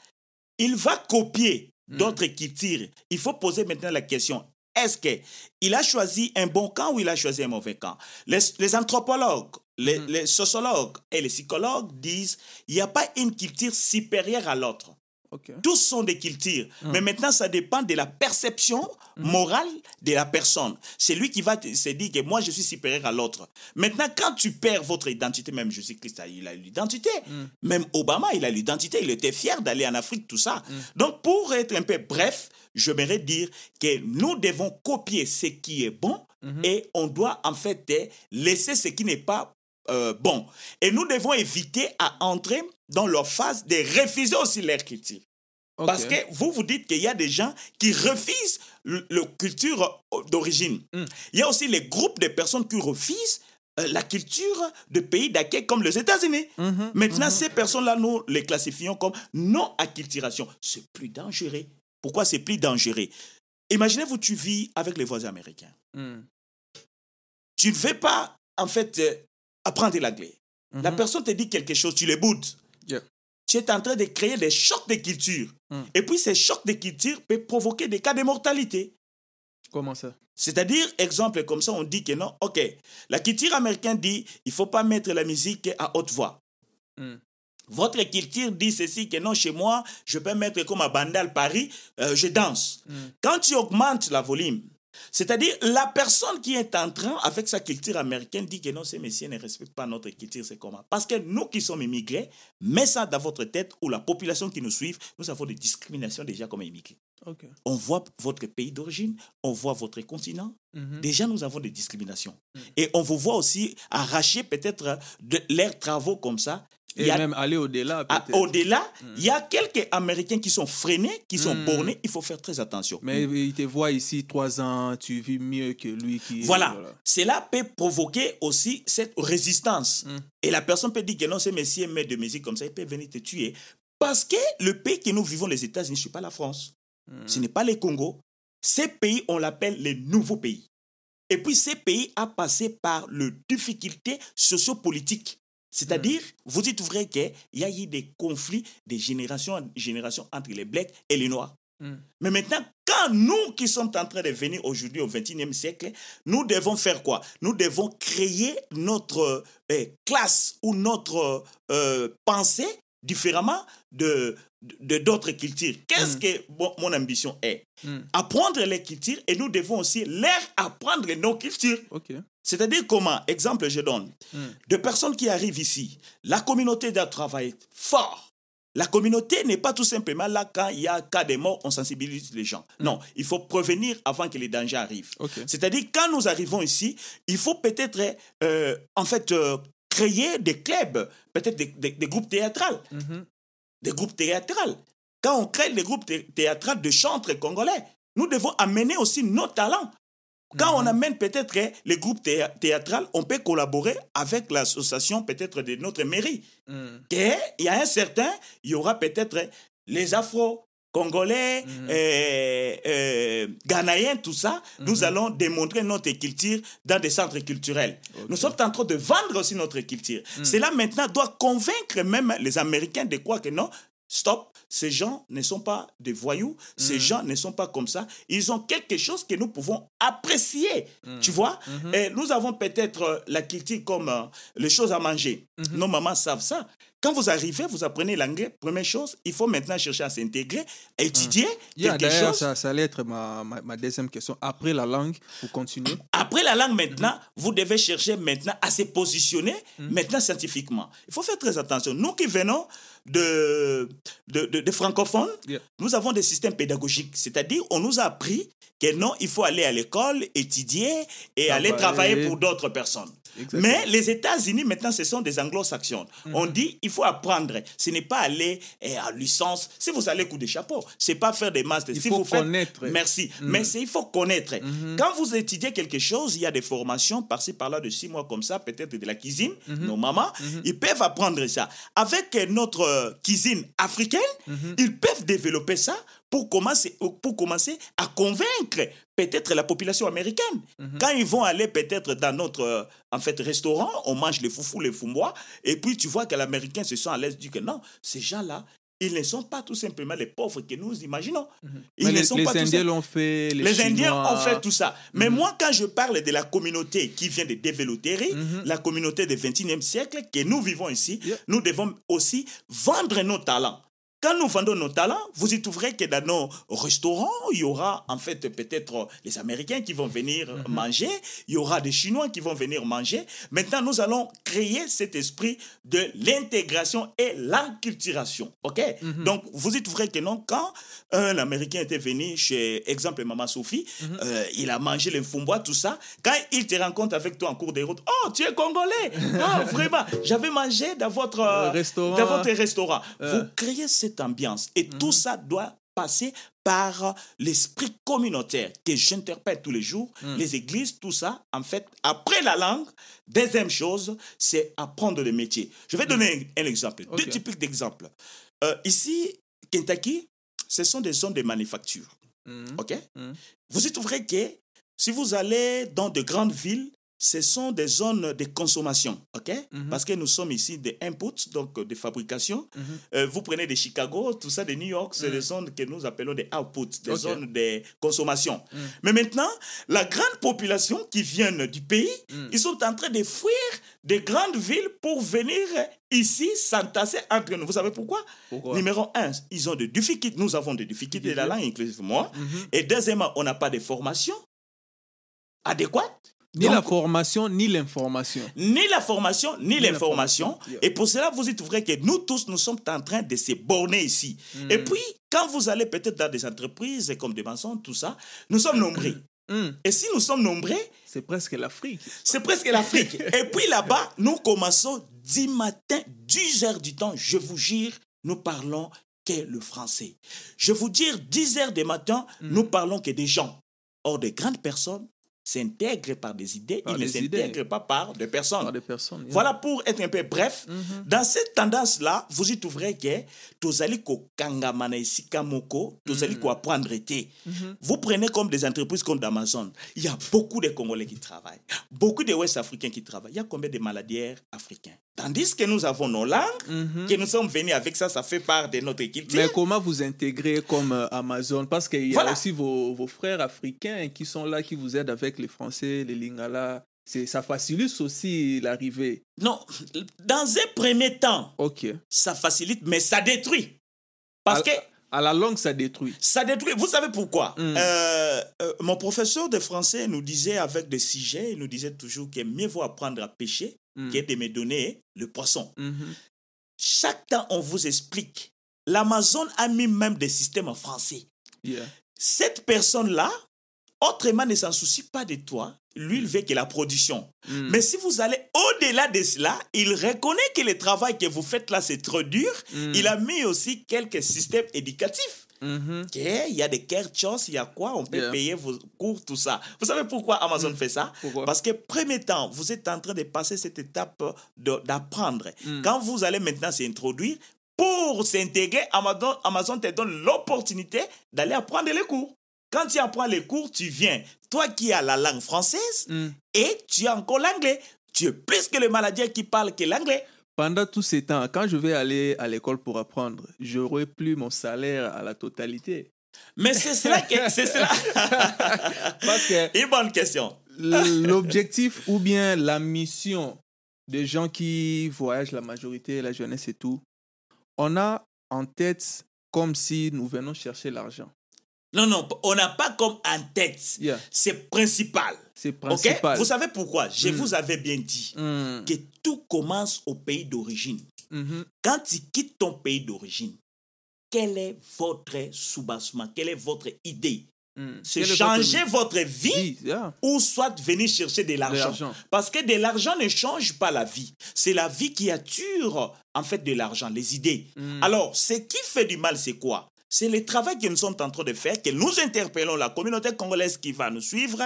il va copier Mhm. d'autres cultures. Il faut poser maintenant la question. Est-ce qu'il a choisi un bon camp ou il a choisi un mauvais camp? Les, les anthropologues, les, les sociologues et les psychologues disent il n'y a pas une culture supérieure à l'autre. Tous sont des cultures. Mm. Mais maintenant, ça dépend de la perception morale de la personne. C'est lui qui va se dire que moi, je suis supérieur à l'autre. Maintenant, quand tu perds votre identité, même Jésus-Christ, il a l'identité. Mm. Même Obama, il a l'identité. Il était fier d'aller en Afrique, tout ça. Donc, pour être un peu bref, j'aimerais dire que nous devons copier ce qui est bon et on doit en fait laisser ce qui n'est pas euh, bon. Et nous devons éviter à entrer dans leur phase de refuser aussi leur culture. Parce que vous vous dites qu'il y a des gens qui refusent la culture d'origine. Mm. Il y a aussi les groupes de personnes qui refusent euh, la culture de pays d'accueil comme les États-Unis. Mhm, Maintenant, mhm. ces personnes-là, nous les classifions comme non-acculturation. C'est plus dangereux. Pourquoi c'est plus dangereux? Imaginez-vous, tu vis avec les voisins américains. Mhm, Tu ne veux pas, en fait, euh, apprendre l'anglais. La mhm. personne te dit quelque chose, tu l'éboutes. Yeah. Tu es en train de créer des chocs de culture. Mm. Et puis, ces chocs de culture peuvent provoquer des cas de mortalité. Comment ça? C'est-à-dire, exemple comme ça, on dit que non, ok, la culture américaine dit il faut pas mettre la musique à haute voix. Mm. Votre culture dit ceci que non, chez moi, je peux mettre comme à Bandal Paris, euh, je danse. Mm. Quand tu augmentes la volume, c'est-à-dire la personne qui est en train, avec sa culture américaine, dit que non, ces messieurs ne respectent pas notre culture, c'est comment? Parce que nous qui sommes immigrés, mets ça dans votre tête ou la population qui nous suit, nous avons des discriminations déjà comme immigrés. On voit votre pays d'origine, on voit votre continent, Mhm. Déjà, nous avons des discriminations. Mm. Et on vous voit aussi arracher peut-être leurs travaux comme ça. Et a- même aller au-delà, peut-être. Au-delà, Mm. il y a quelques Américains qui sont freinés, qui sont Mm. bornés. Il faut faire très attention. Mais il te voit ici trois ans, tu vis mieux que lui qui. Voilà. Cela peut provoquer aussi cette résistance. Et la personne peut dire que non, ce monsieur met de musique comme ça, il peut venir te tuer. Parce que le pays que nous vivons, les États-Unis, ce n'est pas la France. Ce n'est pas les Congo. Ces pays, on l'appelle les nouveaux pays. Et puis ces pays a passé par les difficultés sociopolitiques. C'est-à-dire, vous dites vrai qu'il y a eu des conflits de génération en génération entre les Blacks et les Noirs. Mm. Mais maintenant, quand nous qui sommes en train de venir aujourd'hui au XXIe siècle, nous devons faire quoi? Nous devons créer notre euh, classe ou notre euh, pensée différemment de d'autres cultures. Qu'est-ce Mm. que bon, mon ambition est? Apprendre les cultures et nous devons aussi leur apprendre nos cultures. Ok. C'est-à-dire comment Exemple, je donne. Mm. De personnes qui arrivent ici, la communauté doit travailler fort. La communauté n'est pas tout simplement là quand il y a cas de mort, on sensibilise les gens. Non, il faut prévenir avant que les dangers arrivent. C'est-à-dire, quand nous arrivons ici, il faut peut-être, euh, en fait, euh, créer des clubs, peut-être des, des- des groupes théâtrales, Mhm. des groupes théâtrales. Quand on crée les groupes thé- théâtrales de chantres congolais, nous devons amener aussi nos talents. Quand on Mhm. amène peut-être les groupes théâ- théâtrales, on peut collaborer avec l'association peut-être de notre mairie. Mm. Et il y a un certain, il y aura peut-être les Afro, Congolais, Mhm. euh, euh, Ghanéens, tout ça. Nous Mhm. allons démontrer notre culture dans des centres culturels. Nous sommes en train de vendre aussi notre culture. Mhm. Cela maintenant doit convaincre même les Américains de croire que non, stop, ces gens ne sont pas des voyous, ces Mhm. gens ne sont pas comme ça. Ils ont quelque chose que nous pouvons apprécier. Mhm. Tu vois? Mhm. Et nous avons peut-être euh, la culture comme euh, les choses à manger. Mhm. Nos mamans savent ça. Quand vous arrivez, vous apprenez l'anglais. Première chose, il faut maintenant chercher à s'intégrer, à étudier Yeah, quelque chose. ça, ça allait être ma, ma, ma deuxième question. Après la langue, vous continuez? Après la langue maintenant, vous devez chercher maintenant à se positionner maintenant scientifiquement. Il faut faire très attention. Nous qui venons de, de, de- de francophones, Yeah. nous avons des systèmes pédagogiques. C'est-à-dire, on nous a appris que non, il faut aller à l'école, étudier et aller Travailler. pour d'autres personnes. Exactement. Mais les États-Unis, maintenant, ce sont des anglo-saxons. On dit, il faut apprendre. Ce n'est pas aller eh, à licence. Si vous allez coup de chapeau, c'est pas faire des masters. Il si faut vous faites- connaître. Merci. Mm. Mais c'est- il faut connaître. Mhm. Quand vous étudiez quelque chose, il y a des formations par-ci, par-là, de six mois comme ça, peut-être de la cuisine. Mhm. Nos mamans, ils peuvent apprendre ça. Avec notre euh, cuisine africaine, Mhm. ils peuvent développer ça pour commencer, pour commencer à convaincre peut-être la population américaine. Mhm. Quand ils vont aller peut-être dans notre euh, en fait, restaurant, on mange les foufous, les fumbois, et puis tu vois que l'Américain se sent à l'aise, dit que non, ces gens-là, ils ne sont pas tout simplement les pauvres que nous imaginons. Ils Mais ne les, sont les pas tout Indiens sim- l'ont fait. Les, les Indiens Chinois. ont fait tout ça. Mais Mhm. moi, quand je parle de la communauté qui vient de développer, Mhm. la communauté du XXIe siècle que nous vivons ici, Yeah. nous devons aussi vendre nos talents. Quand nous vendons nos talents, vous y trouverez que dans nos restaurants, il y aura en fait peut-être les Américains qui vont venir Mhm. manger, il y aura des Chinois qui vont venir manger. Maintenant, nous allons créer cet esprit de l'intégration et l'enculturation. OK? Mhm. Donc, vous y trouverez que non, quand un Américain était venu chez, exemple, Maman Sophie, Mhm. euh, il a mangé les fumbois, tout ça, quand il te rencontre avec toi en cours de route, oh, tu es Congolais Ah, vraiment, j'avais mangé dans votre, euh, restaurant. dans votre restaurant. Euh. Vous créez cette ambiance et Mhm. tout ça doit passer par l'esprit communautaire que j'interprète tous les jours. Mhm. Les églises, tout ça, en fait, après la langue, deuxième chose, c'est apprendre le métier. Je vais donner un, un exemple, deux typiques d'exemples. Euh, ici, Kentucky, ce sont des zones de manufacture. Mhm. OK? Mhm. Vous y trouverez que si vous allez dans de grandes villes, ce sont des zones de consommation, OK? Mhm. Parce que nous sommes ici des inputs, donc de fabrication. Mhm. Euh, vous prenez de Chicago, tout ça, de New York, c'est Mhm. des zones que nous appelons des outputs, des zones de consommation. Mais maintenant, la grande population qui vient du pays, ils sont en train de fuir des grandes villes pour venir ici s'entasser entre nous. Vous savez pourquoi? Pourquoi? Numéro un, ils ont des difficultés. Nous avons des difficultés de la langue, inclusive moi. Et deuxièmement, on n'a pas de formation adéquate. Ni Donc, la formation, ni l'information. ni la formation, ni, Ni l'information. yeah. Et pour cela, vous y trouverez que nous tous, nous sommes en train de se borner ici. Et Mm. puis, quand vous allez peut-être dans des entreprises comme des maçons, tout ça, nous sommes nombreux. Mhm. Et si nous sommes nombreux, C'est presque l'Afrique. c'est presque l'Afrique. Et puis là-bas, nous commençons 10 matins, 10 heures du temps, je vous jure, nous parlons que le français. Je vous dire, 10 heures du matin, Mm. nous parlons que des gens. Or, des grandes personnes s'intègrent par des idées, Par ils ne s'intègrent pas par des personnes. Par des personnes. yeah. Voilà pour être un peu bref. Mhm. Dans cette tendance-là, vous y trouverez que tozali moko, tozali te. Mhm. Vous prenez comme des entreprises comme d'Amazon, il y a beaucoup de Congolais qui travaillent, beaucoup de Ouest-Africains qui travaillent. Il y a combien de maladières africains? Tandis que nous avons nos langues, Mhm. que nous sommes venus avec ça, ça fait part de notre culture. Mais comment vous intégrez comme euh, Amazon? Parce qu'il y a Voilà. aussi vos, vos frères africains qui sont là, qui vous aident avec les Français, les Lingala. Ça facilite aussi l'arrivée. Non, dans un premier temps, Ok. ça facilite, mais ça détruit. Parce à, que à la langue, ça détruit. Ça détruit. Vous savez pourquoi? Mm. Euh, euh, Mon professeur de français nous disait avec des sujets, il nous disait toujours que mieux vaut apprendre à pêcher Mm. que de me donner le poisson. Mhm. Chaque temps, on vous explique. L'Amazon a mis même des systèmes en français. Yeah. Cette personne-là, autrement, ne s'en soucie pas de toi. Lui, il veut que la production. Mm. Mais si vous allez au-delà de cela, il reconnaît que le travail que vous faites là, c'est trop dur. Mm. Il a mis aussi quelques systèmes éducatifs. Ok, Il y a des kerchos, il y a quoi? On peut Yeah. payer vos cours, tout ça. Vous savez pourquoi Amazon fait ça? Pourquoi? Parce que, premier temps, vous êtes en train de passer cette étape de- d'apprendre. Mm. Quand vous allez maintenant s'introduire, pour s'intégrer, Amazon, Amazon te donne l'opportunité d'aller apprendre les cours. Quand tu apprends les cours, tu viens, toi qui as la langue française, Mm. et tu as encore l'anglais. Tu es plus que le maladien qui parle que l'anglais. Pendant tous ces temps, quand je vais aller à l'école pour apprendre, j'aurai plus mon salaire à la totalité. Mais c'est cela que... C'est cela. Parce que Une bonne question. l'objectif ou bien la mission des gens qui voyagent, la majorité, la jeunesse et tout, on a en tête comme si nous venons chercher l'argent. Non, non, on n'a pas comme en tête. Yeah, C'est principal. c'est principal. Vous savez pourquoi? Je Mm. vous avais bien dit Mm, que tout commence au pays d'origine. mhm, Quand tu quittes ton pays d'origine, quel est votre soubassement? Quelle est votre idée? Mm. C'est est changer votre votre vie vie? Yeah, ou soit venir chercher de l'argent. Parce que de l'argent ne change pas la vie. C'est la vie qui attire en fait de l'argent, les idées. Mm. Alors, ce qui fait du mal, c'est quoi? C'est le travail que nous sommes en train de faire, que nous interpellons la communauté congolaise qui va nous suivre,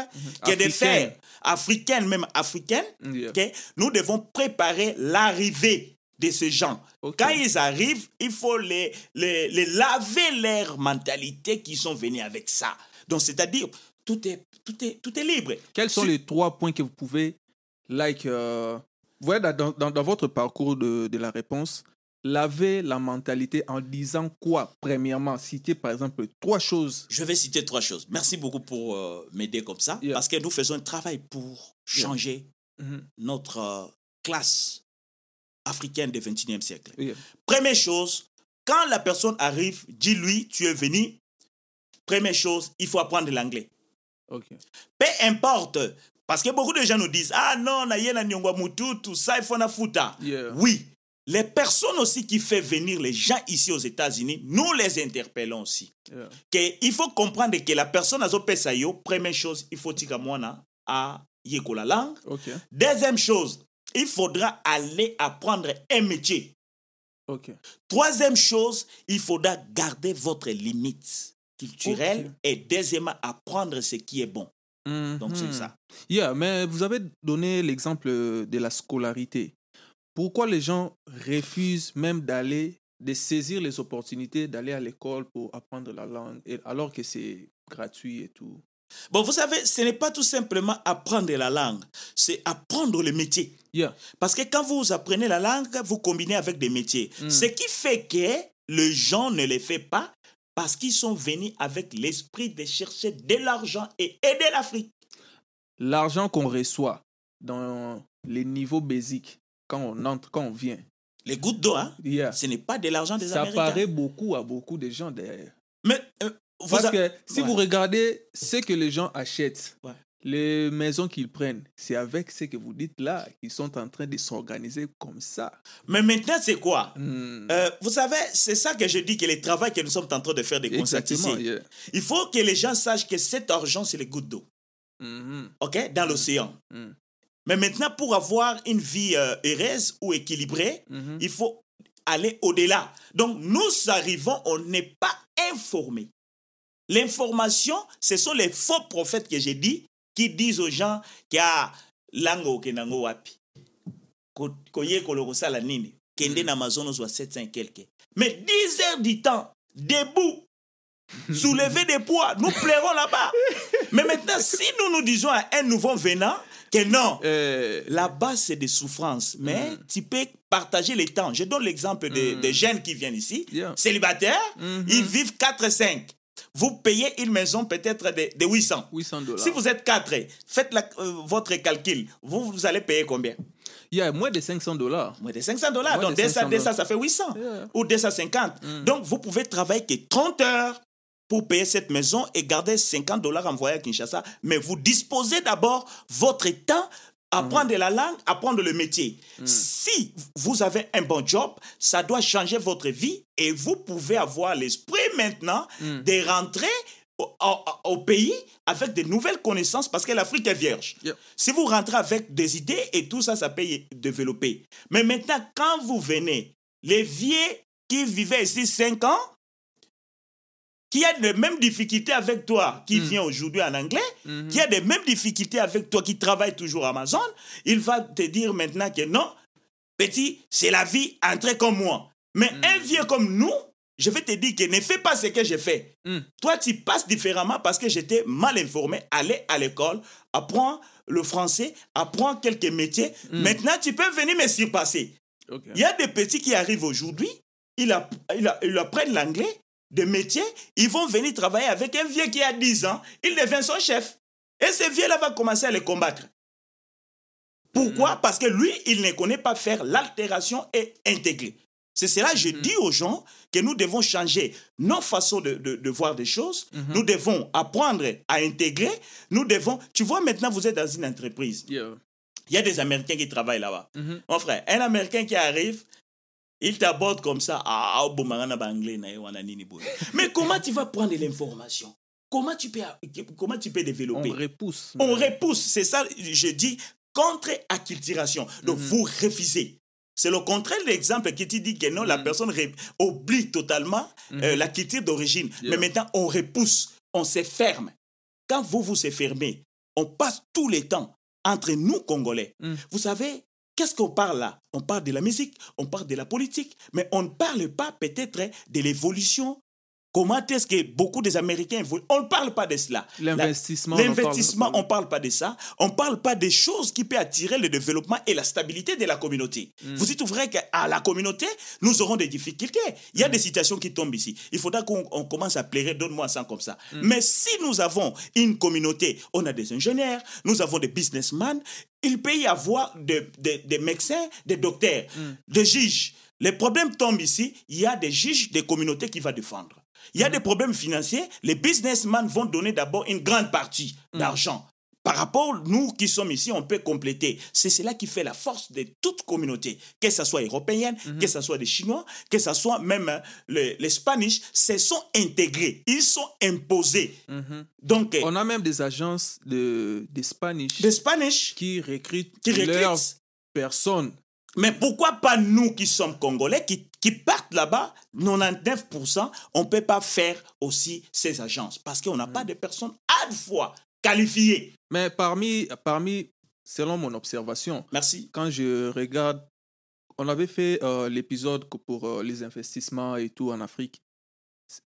qui est de Africaine. faire, africaine, même africaine, Yeah. que nous devons préparer l'arrivée de ces gens. Quand ils arrivent, il faut les, les, les laver leur mentalité qui sont venus avec ça. Donc, c'est-à-dire, tout est, tout, est, tout est libre. Quels sont les trois points que vous pouvez, like, euh, vous voyez, dans, dans, dans votre parcours de, de la réponse, laver la mentalité en disant quoi Premièrement, citer par exemple trois choses. Je vais citer trois choses. Merci beaucoup pour euh, m'aider comme ça, Yeah. parce que nous faisons un travail pour changer Mhm. notre euh, classe africaine du 21e siècle. Yeah. Première chose, quand la personne arrive, dis-lui, tu es venu. Première chose, il faut apprendre l'anglais. Ok. Peu importe. Parce que beaucoup de gens nous disent, ah non, na yena nyongwa mutu, tout ça, il faut na futa. Oui. Les personnes aussi qui font venir les gens ici aux États-Unis, nous les interpellons aussi. Yeah. Que il faut comprendre que la personne a pesa yo, première chose, il faut mwana à yeko la langue. Deuxième chose, il faudra aller apprendre un métier. Troisième chose, il faudra garder votre limite culturelle et deuxièmement, apprendre ce qui est bon. Donc c'est Mhm. ça. Yeah, mais vous avez donné l'exemple de la scolarité. Pourquoi les gens refusent même d'aller, de saisir les opportunités d'aller à l'école pour apprendre la langue, alors que c'est gratuit et tout? Bon, vous savez, ce n'est pas tout simplement apprendre la langue, c'est apprendre le métier. Yeah. Parce que quand vous apprenez la langue, vous combinez avec des métiers. Mm. Ce qui fait que les gens ne le font pas parce qu'ils sont venus avec l'esprit de chercher de l'argent et aider l'Afrique. L'argent qu'on reçoit dans les niveaux basiques, quand on entre, quand on vient, Les gouttes d'eau, hein, yeah, ce n'est pas de l'argent des ça Américains. paraît beaucoup à beaucoup de gens derrière. Mais euh, vous Parce a- que si Ouais. vous regardez ce que les gens achètent, Ouais. les maisons qu'ils prennent, c'est avec ce que vous dites là qu'ils sont en train de s'organiser comme ça. Mais maintenant, c'est quoi? Hmm. Euh, Vous savez, c'est ça que je dis que le travail que nous sommes en train de faire de Exactement. conscientiser. yeah. Il faut que les gens sachent que cet argent, c'est les gouttes d'eau. Mhm. OK? Dans l'océan. Mm. Mais maintenant, pour avoir une vie euh, heureuse ou équilibrée, Mhm. il faut aller au-delà. Donc, nous arrivons, on n'est pas informés. L'information, ce sont les faux prophètes que j'ai dit qui disent aux gens qu'il y a lango kenango wapi. Ko- koye koloko sala nini? Kende na Amazon ozwa 700 et quelques. Mais 10 heures du temps, debout, soulever des poids, nous plairons là-bas. Mais maintenant, si nous nous disons à un nouveau venant que non, Euh, Là-bas, c'est des souffrances, mais tu peux partager les temps. Je donne l'exemple des, Mm. des jeunes qui viennent ici, Yeah. célibataires, Mhm. ils vivent 4-5. Vous payez une maison peut-être de, de 800. 800 dollars. Si vous êtes 4, faites la- euh, votre calcul. Vous, vous allez payer combien? Il y a moins de 500 dollars. Moins de 500 dollars. Donc, de 200, 500 200, ça fait 800. Yeah. Ou 250. Mm. Donc, vous pouvez travailler que 30 heures pour payer cette maison et garder 50 dollars envoyés à Kinshasa. Mais vous disposez d'abord votre temps apprendre la langue, apprendre le métier. Si vous avez un bon job, ça doit changer votre vie et vous pouvez avoir l'esprit maintenant Mm. de rentrer au, au- au pays avec de nouvelles connaissances parce que l'Afrique est vierge. Yeah. Si vous rentrez avec des idées et tout ça, ça peut y développer. Mais maintenant, quand vous venez, les vieux qui vivaient ici 5 ans, qui a les mêmes difficultés avec toi, qui vient aujourd'hui en anglais, Mhm. qui a les mêmes difficultés avec toi, qui travaille toujours à Amazon, il va te dire maintenant que non, petit, c'est la vie, entrez comme moi. Mais un vieux comme nous, je vais te dire que ne fais pas ce que j'ai fait. Mm. Toi, tu passes différemment parce que j'étais mal informé. Allez à l'école, apprends le français, apprends quelques métiers. Maintenant, tu peux venir me surpasser. Il y a des petits qui arrivent aujourd'hui, ils apprennent l'anglais, des métiers, ils vont venir travailler avec un vieux qui a 10 ans, il devient son chef. Et ce vieux-là va commencer à les combattre. Pourquoi? Parce que lui, il ne connaît pas faire l'altération et intégrer. C'est cela que je dis aux gens que nous devons changer nos façons de, de- de voir des choses. Nous devons apprendre à intégrer. Nous devons... Tu vois, maintenant, vous êtes dans une entreprise. Yeah. Il y a des Américains qui travaillent là-bas. Mhm. Mon frère, un Américain qui arrive, il t'aborde comme ça. Mais comment tu vas prendre l'information? Comment tu peux, comment tu peux On développer repousse. On repousse. C'est ça, je dis, contre-acculturation. Donc, vous refusez. C'est le contraire de l'exemple qui te dit que non, la personne ré- oublie totalement euh, la culture d'origine. Yeah. Mais maintenant, on repousse, on se ferme. Quand vous vous se fermez, on passe tout le temps entre nous, Congolais. Mm. Vous savez, qu'est-ce qu'on parle là? On parle de la musique, on parle de la politique, mais on ne parle pas peut-être de l'évolution. Comment est-ce que beaucoup des Américains évoluent? On ne parle pas de cela. L'investissement, on L'investissement, ne parle pas de ça. On ne parle pas des choses qui peuvent attirer le développement et la stabilité de la communauté. Mm. Vous êtes vrai qu'à la communauté, nous aurons des difficultés. Il y Mm. a des situations qui tombent ici. Il faudra qu'on on commence à plairer, donne-moi ça comme ça. Mm. Mais si nous avons une communauté, on a des ingénieurs, nous avons des businessmen, il peut y avoir des médecins, des docteurs, des juges. les problèmes tombent ici, il y a des juges des communautés qui vont défendre. Il y a des problèmes financiers, les businessmen vont donner d'abord une grande partie d'argent. Par rapport, nous qui sommes ici, on peut compléter. C'est cela qui fait la force de toute communauté, que ce soit européenne, que ce soit des Chinois, que ce soit même euh, les, les Spanish, se sont intégrés, ils sont imposés. Donc, euh, On a même des agences de, des Spanish qui recrutent Qui leurs personnes. mais pourquoi pas nous qui sommes Congolais, qui, qui partent là-bas, 99%, on ne peut pas faire aussi ces agences? Parce qu'on n'a pas de personnes à la fois qualifiées. Mais parmi, parmi, selon mon observation, Merci. quand je regarde, on avait fait euh, l'épisode pour euh, les investissements et tout en Afrique.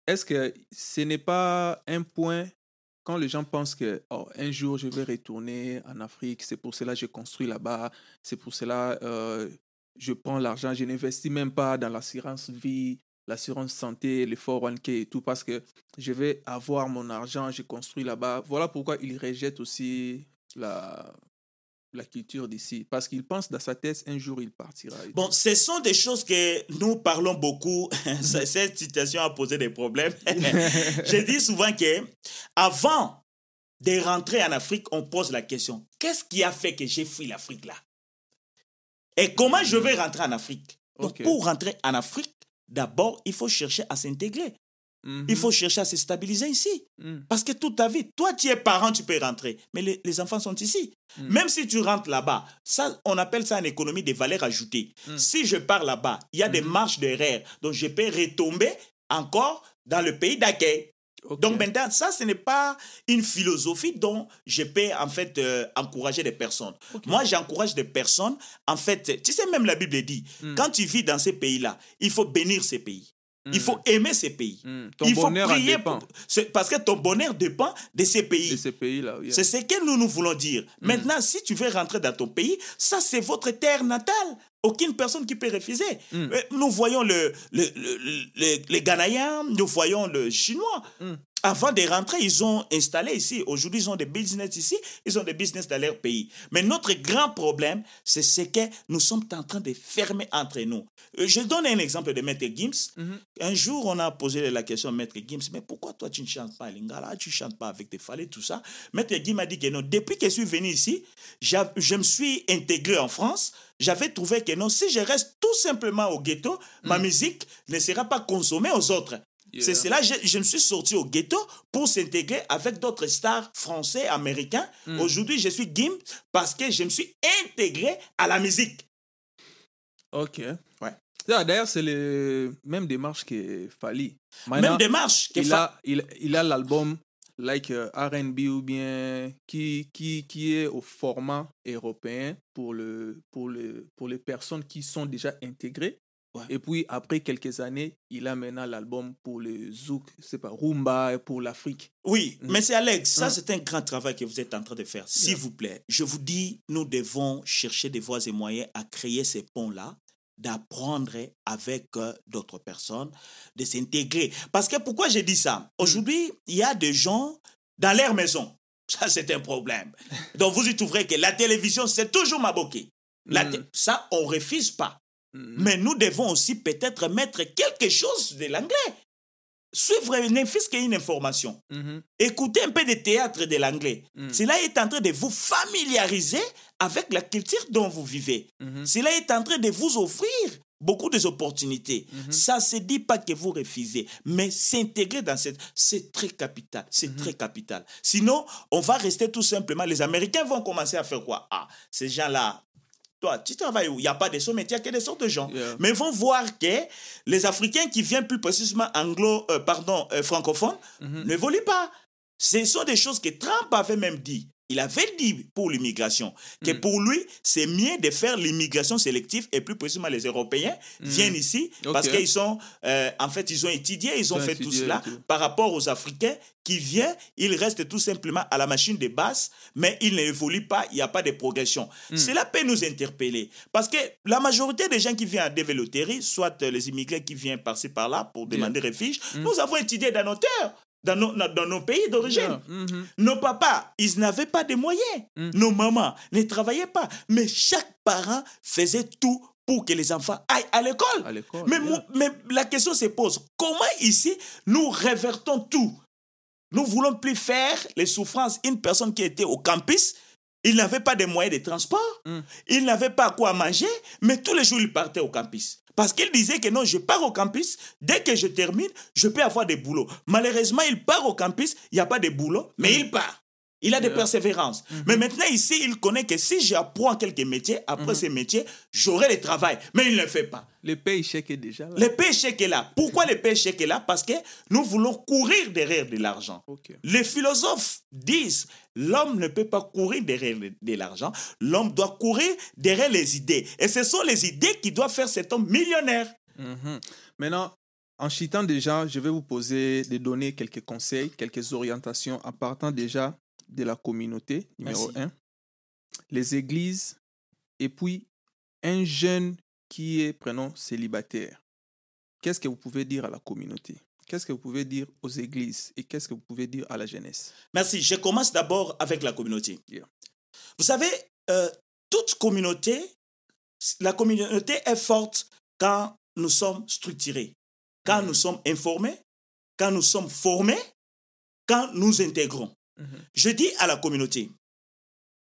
Est-ce que ce n'est pas un point quand les gens pensent que oh, un jour je vais retourner en Afrique, c'est pour cela que je construis là-bas, c'est pour cela euh, je prends l'argent, je n'investis même pas dans l'assurance vie, l'assurance santé, les 401k et tout, parce que je vais avoir mon argent, je construis là-bas. Voilà pourquoi ils rejettent aussi la, la culture d'ici. Parce qu'il pense dans sa tête, un jour il partira. Bon, ce sont des choses que nous parlons beaucoup. Cette situation a posé des problèmes. Je dis souvent que avant de rentrer en Afrique, on pose la question qu'est-ce qui a fait que j'ai fui l'Afrique là? Et comment je vais rentrer en Afrique? Donc, pour rentrer en Afrique, d'abord, il faut chercher à s'intégrer. Mhm. Il faut chercher à se stabiliser ici. Mhm. Parce que toute ta vie, toi, tu es parent, tu peux rentrer. Mais les, les enfants sont ici. Mm. Même si tu rentres là-bas, ça, on appelle ça en économie des valeurs ajoutées. Mm. Si je pars là-bas, il y a des Mhm. marges d'erreur. Donc, je peux retomber encore dans le pays d'accueil. Donc maintenant, ça, ce n'est pas une philosophie dont je peux en fait euh, encourager des personnes. Moi, j'encourage des personnes, en fait, tu sais, même la Bible dit, Mm. quand tu vis dans ces pays-là, il faut bénir ces pays. Il Mm. faut aimer ces pays. Mm. Ton il faut bonheur prier pour- parce que ton bonheur dépend de ces pays. de ces yeah. C'est ce que nous nous voulons dire. Maintenant, si tu veux rentrer dans ton pays, ça c'est votre terre natale. Aucune personne qui peut refuser. Mm. Euh, Nous voyons le, le, le- le- les Ghanéens, nous voyons le Chinois. Avant de rentrer, ils ont installé ici. Aujourd'hui, ils ont des business ici. Ils ont des business dans leur pays. Mais notre grand problème, c'est ce que nous sommes en train de fermer entre nous. Euh, Je donne un exemple de Maître Gims. Mhm. Un jour, on a posé la question à Maître Gims, mais pourquoi toi tu ne chantes pas à Lingala, tu ne chantes pas avec des fallets, tout ça Maître Gims a dit que non, depuis que je suis venu ici, je me suis intégré en France, j'avais trouvé que non, si je reste tout simplement au ghetto, ma musique ne sera pas consommée aux autres. Yeah. C'est cela, je, je me suis sorti au ghetto pour s'intégrer avec d'autres stars français, américains. Aujourd'hui, je suis Gims parce que je me suis intégré à la musique. Ok. Ouais. D'ailleurs, c'est le même démarche que Fali. Même démarche. que il fa- a, il, il a l'album like euh, R&B ou bien qui, qui, qui est au format européen pour, le, pour, le, pour les personnes qui sont déjà intégrées. Ouais. Et puis, après quelques années, il a maintenant l'album pour le zouk, c'est pas Rumba, pour l'Afrique. Oui, mais c'est Alex, ça Mm. c'est un grand travail que vous êtes en train de faire. S'il Yeah. vous plaît, je vous dis, nous devons chercher des voies et moyens à créer ces ponts-là, d'apprendre avec euh, d'autres personnes, de s'intégrer. Parce que pourquoi j'ai dit ça? Aujourd'hui, il y a des gens dans leur maison. Ça, c'est un problème. Donc, vous y trouverez que la télévision, c'est toujours maboqué. La Mm. té- Ça, on refuse pas. Mm. Mais nous devons aussi peut-être mettre quelque chose de l'anglais. Suivre ne fût-ce qu'une information. Mhm. Écoutez un peu de théâtre de l'anglais. Mm. Cela est en train de vous familiariser avec la culture dont vous vivez. Mhm. Cela est en train de vous offrir beaucoup d'opportunités. Mhm. Ça ne se dit pas que vous refusez, mais s'intégrer dans cette... C'est très capital. C'est très capital. Sinon, on va rester tout simplement... Les Américains vont commencer à faire quoi? Ah, ces gens-là, toi, tu travailles où? Il n'y a pas de sommets, il n'y a que des sortes de gens. Yeah. Mais ils vont voir que les Africains qui viennent plus précisément anglo, euh, pardon, euh, francophones, Mhm. ne volent pas. Ce sont des choses que Trump avait même dit. Il avait dit pour l'immigration que Mm. pour lui, c'est mieux de faire l'immigration sélective et plus précisément les Européens viennent ici parce qu'ils sont, euh, en fait, ils ont étudié, ils ont Ils ont fait tout cela par rapport aux Africains qui viennent, ils restent tout simplement à la machine de base, mais ils n'évoluent pas, il n'y a pas de progression. Mm. Cela peut nous interpeller parce que la majorité des gens qui viennent à développer, soit les immigrés qui viennent par-ci par-là pour demander refuge, nous avons étudié dans nos terres. Dans nos, dans nos pays d'origine. Mhm. Nos papas, ils n'avaient pas de moyens. Mm. Nos mamans ne travaillaient pas. Mais chaque parent faisait tout pour que les enfants aillent à l'école. Mais la question se pose, comment ici nous révertons tout? Nous voulons plus faire les souffrances. Une personne qui était au campus, il n'avait pas de moyens de transport, Mm. il n'avait pas quoi manger, mais tous les jours il partait au campus. Parce qu'il disait que non, je pars au campus, dès que je termine, je peux avoir des boulots. Malheureusement, il part au campus, il n'y a pas de boulot, mais il part. Il a de persévérance. Mais maintenant, ici, il connaît que si j'apprends quelques métiers, après ces métiers, j'aurai le travail. Mais il ne le fait pas. Le paye chèque est déjà là. Le péché qui est là. Pourquoi le péché qui est là? Parce que nous voulons courir derrière de l'argent. Les philosophes disent l'homme ne peut pas courir derrière de l'argent, l'homme doit courir derrière les idées. Et ce sont les idées qui doivent faire cet homme millionnaire. Mhm. Maintenant, en chitant déjà, je vais vous poser, de donner quelques conseils, quelques orientations en partant déjà de la communauté, numéro Merci. un, les églises, et puis un jeune qui est, prenons, célibataire. Qu'est-ce que vous pouvez dire à la communauté? Qu'est-ce que vous pouvez dire aux églises? Et qu'est-ce que vous pouvez dire à la jeunesse? Merci. Je commence d'abord avec la communauté. Yeah. Vous savez, euh, toute communauté, la communauté est forte quand nous sommes structurés, quand Mhm. nous sommes informés, quand nous sommes formés, quand nous intégrons. Mhm. Je dis à la communauté,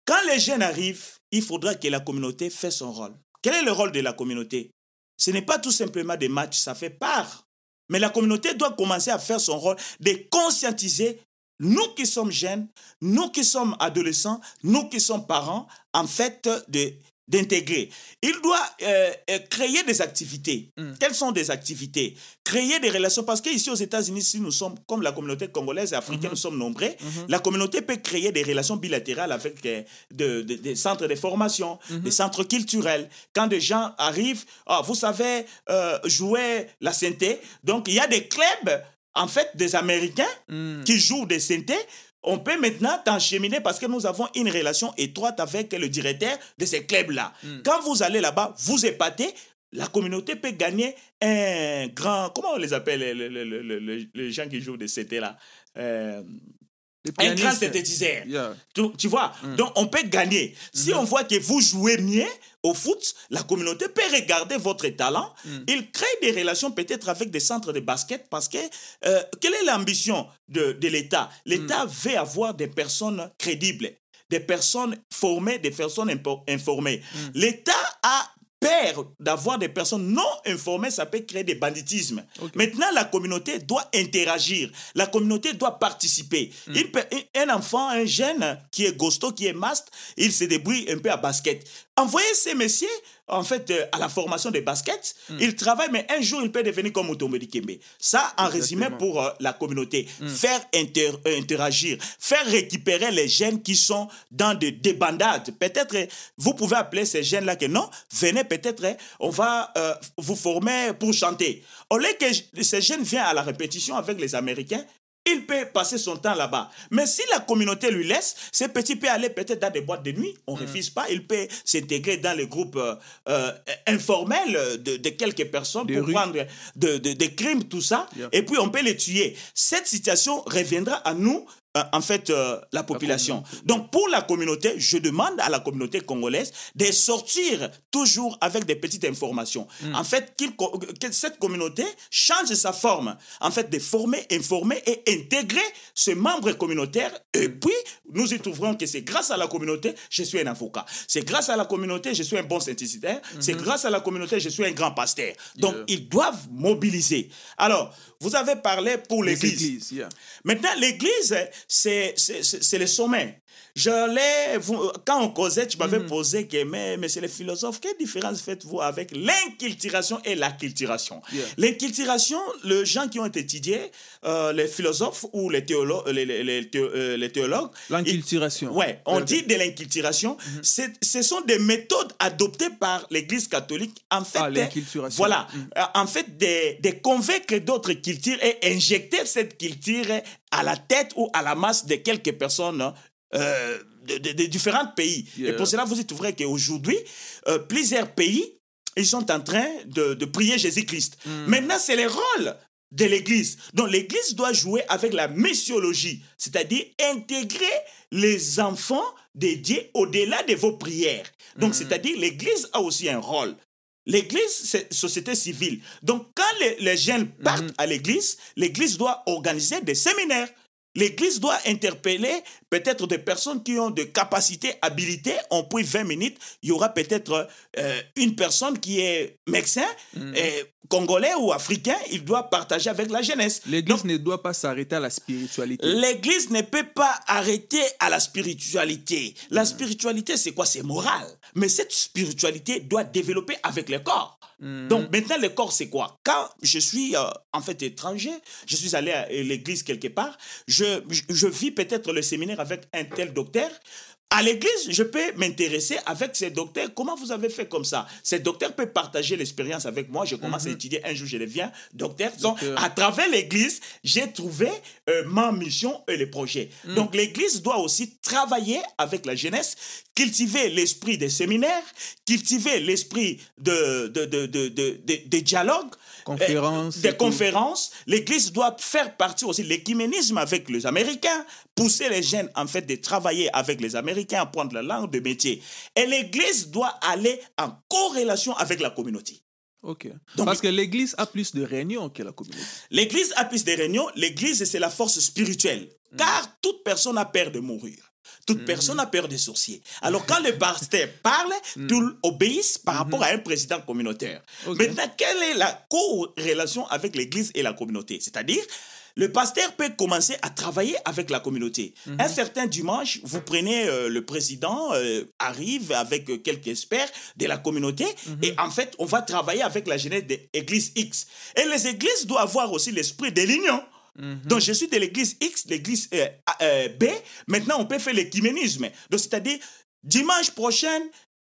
quand les jeunes arrivent, il faudra que la communauté fasse son rôle. Quel est le rôle de la communauté? Ce n'est pas tout simplement des matchs, ça fait part. Mais la communauté doit commencer à faire son rôle de conscientiser nous qui sommes jeunes, nous qui sommes adolescents, nous qui sommes parents, en fait, de d'intégrer. Il doit euh, euh, créer des activités. Mm. Quelles sont des activités? Créer des relations, parce qu'ici aux États-Unis, si nous sommes, comme la communauté congolaise et africaine, Mhm. nous sommes nombreux, Mhm. la communauté peut créer des relations bilatérales avec euh, de- de- des centres de formation, Mhm. des centres culturels. Quand des gens arrivent, ah, vous savez, euh, jouer la synthé. Donc, il y a des clubs, en fait, des Américains Mm. qui jouent des synthés. On peut maintenant t'encheminer parce que nous avons une relation étroite avec le directeur de ces clubs-là. Mm. Quand vous allez là-bas, vous épatez, la communauté peut gagner un grand... Comment on les appelle, les, les- les- les- les- les gens qui jouent des synthés-là Euh, Les Un grand synthétiseur. yeah. tu, tu vois, Mm. donc on peut gagner. Si Mhm. on voit que vous jouez mieux au foot, la communauté peut regarder votre talent. Mm. Il crée des relations peut-être avec des centres de basket parce que euh, quelle est l'ambition de, de l'État? L'État veut avoir des personnes crédibles, des personnes formées, des personnes informées. Mm. L'État a peur d'avoir des personnes non informées, ça peut créer des banditismes. Maintenant, la communauté doit interagir. La communauté doit participer. Mm. Il peut- un enfant, un jeune qui est gosto, qui est mast, il se débrouille un peu à basket. Envoyez ces messieurs, en fait, euh, à la formation de basket. Mm. Il travaille, mais un jour, il peut devenir comme Mutombo Dikembe. Ça, en résumé, pour euh, la communauté. Mm. Faire inter- euh, interagir. Faire récupérer les jeunes qui sont dans des débandades. Peut-être, vous pouvez appeler ces jeunes-là que non, venez peut-être, on va vous former pour chanter. Au lieu que ces jeunes viennent à la répétition avec les Américains, il peut passer son temps là-bas. Mais si la communauté lui laisse, ce petit peut aller peut-être dans des boîtes de nuit. On ne refuse pas. Il peut s'intégrer dans les groupes euh, euh, informels de, de quelques personnes Des pour prendre de, de- des crimes, tout ça. Et puis on peut les tuer. Cette situation reviendra à nous, en fait, euh, la population. Donc pour la communauté, je demande à la communauté congolaise de sortir toujours avec des petites informations. Mm. En fait, que cette communauté change sa forme. En fait, de former, informer et intégrer ce membre communautaire. Et Mm. puis, nous y trouverons que c'est grâce à la communauté, je suis un avocat. C'est grâce à la communauté, je suis un bon synthétiseur. C'est grâce à la communauté, je suis un grand pasteur. Donc. Yeah. ils doivent mobiliser. Alors, vous avez parlé pour l'Église. yeah. Maintenant, l'Église, c'est le sommet. Je quand on causait, tu m'avais Mhm. posé que, mais, mais c'est les philosophes, quelle différence faites-vous avec l'inculturation et l'acculturation Yeah. L'inculturation, les gens qui ont étudié, euh, les philosophes ou les théologues, les, les- euh, les théologues L'inculturation. Ouais, on dit de l'inculturation. C'est- Ce sont des méthodes adoptées par l'Église catholique. En fait, Ah, l'inculturation. voilà, Mm. euh, en fait, de, de convaincre d'autres cultures et injecter cette culture à la tête ou à la masse de quelques personnes euh, de, de- de différents pays. Yeah. Et pour cela, vous y trouverez qu'aujourd'hui, euh, plusieurs pays, ils sont en train de, de prier Jésus-Christ. Mm. Maintenant, c'est le rôle de l'Église. Donc, l'Église doit jouer avec la missiologie, c'est-à-dire intégrer les enfants dédiés au-delà de vos prières. Donc, Mm. c'est-à-dire l'Église a aussi un rôle. L'église, c'est société civile. Donc, quand les, les jeunes partent Mhm. à l'église, l'église doit organiser des séminaires. L'église doit interpeller peut-être des personnes qui ont des capacités, habilités. On prie 20 minutes. Il y aura peut-être euh, une personne qui est médecin, Mhm. euh, congolais ou africain. Il doit partager avec la jeunesse. L'église ne doit pas s'arrêter à la spiritualité. L'église ne peut pas arrêter à la spiritualité. La spiritualité, c'est quoi? C'est moral. Mais cette spiritualité doit développer avec le corps. Mhm. Donc maintenant, le corps, c'est quoi? Quand je suis euh, en fait étranger, je suis allé à l'église quelque part, je, je, je vis peut-être le séminaire avec un tel docteur. À l'église, je peux m'intéresser avec ces docteurs. Comment vous avez fait comme ça? Ces docteurs peuvent partager l'expérience avec moi. Je commence à étudier. Un jour, je deviens docteur. Donc, Docteur. à travers l'église, j'ai trouvé euh, ma mission et le projet. Donc, l'église doit aussi travailler avec la jeunesse, cultiver l'esprit des séminaires, cultiver l'esprit de, de, de, de- de dialogue. Conférences et des conférences. L'église doit faire partie aussi de l'écuménisme avec les Américains, pousser les jeunes en fait de travailler avec les Américains, apprendre la langue de métier. Et l'église doit aller en corrélation avec la communauté. Ok. Donc- Parce que l'église a plus de réunions que la communauté. L'église a plus des réunions. L'église, c'est la force spirituelle. Car toute personne a peur de mourir. Toute personne a peur des sorciers. Alors, quand le pasteur parle, tout obéissent par rapport à un président communautaire. Maintenant, quelle est la corrélation avec l'église et la communauté? C'est-à-dire, le pasteur peut commencer à travailler avec la communauté. Un certain dimanche, vous prenez euh, le président, euh, arrive avec euh, quelques experts de la communauté, et en fait, on va travailler avec la jeunesse de l'église X. Et les églises doivent avoir aussi l'esprit de l'union. Donc, je suis de l'église X, l'église euh, euh, B. Maintenant, on peut faire l'écuménisme. Donc, c'est-à-dire, dimanche prochain,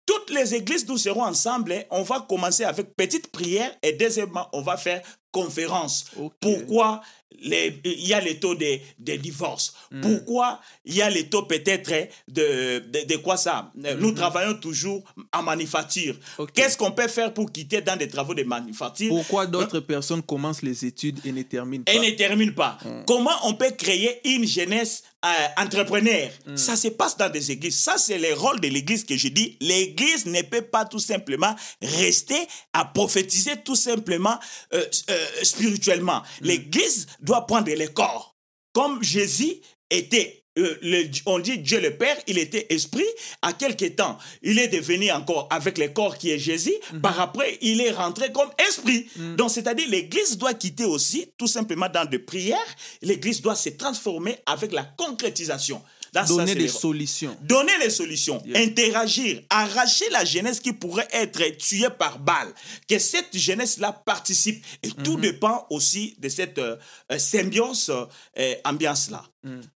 toutes les églises, nous serons ensemble. hein. On va commencer avec petite prière et deuxièmement, on va faire conférence. Pourquoi les- il y a les taux de, de divorce Pourquoi il y a les taux peut-être hein, de, de, de quoi ça? Nous travaillons toujours en manufacture. Qu'est-ce qu'on peut faire pour quitter dans des travaux de manufacture? Pourquoi d'autres personnes commencent les études et ne terminent pas? et ne termine pas. Comment on peut créer une jeunesse euh, entrepreneur? Ça se passe dans des églises. Ça, c'est le rôle de l'église que je dis. L'église ne peut pas tout simplement rester à prophétiser tout simplement euh, euh, spirituellement. L'église doit prendre les corps. Comme Jésus était euh, le- on dit Dieu le Père, il était esprit. À quelque temps, il est devenu encore avec le corps qui est Jésus. Par après, il est rentré comme esprit. Donc, c'est-à-dire, l'Église doit quitter aussi, tout simplement dans des prières. L'Église doit se transformer avec la concrétisation. Donner des les- solutions. Donner les solutions, interagir, arracher la jeunesse qui pourrait être tuée par balle. Que cette jeunesse-là participe. Et tout dépend aussi de cette euh, euh, symbiose, euh, ambiance-là.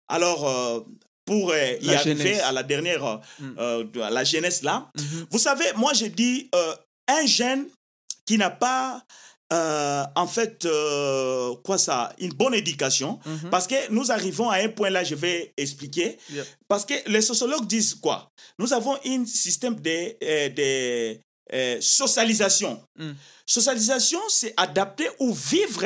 Alors, euh, pour euh, y arriver jeunesse. à la dernière, euh, euh, à la jeunesse-là, vous savez, moi, je dis, euh, un jeune qui n'a pas euh, en fait, euh, quoi ça, une bonne éducation, parce que nous arrivons à un point là, je vais expliquer, Yep. parce que les sociologues disent quoi? Nous avons un système de, euh, de socialisation. Mm. Socialisation, c'est adapter ou vivre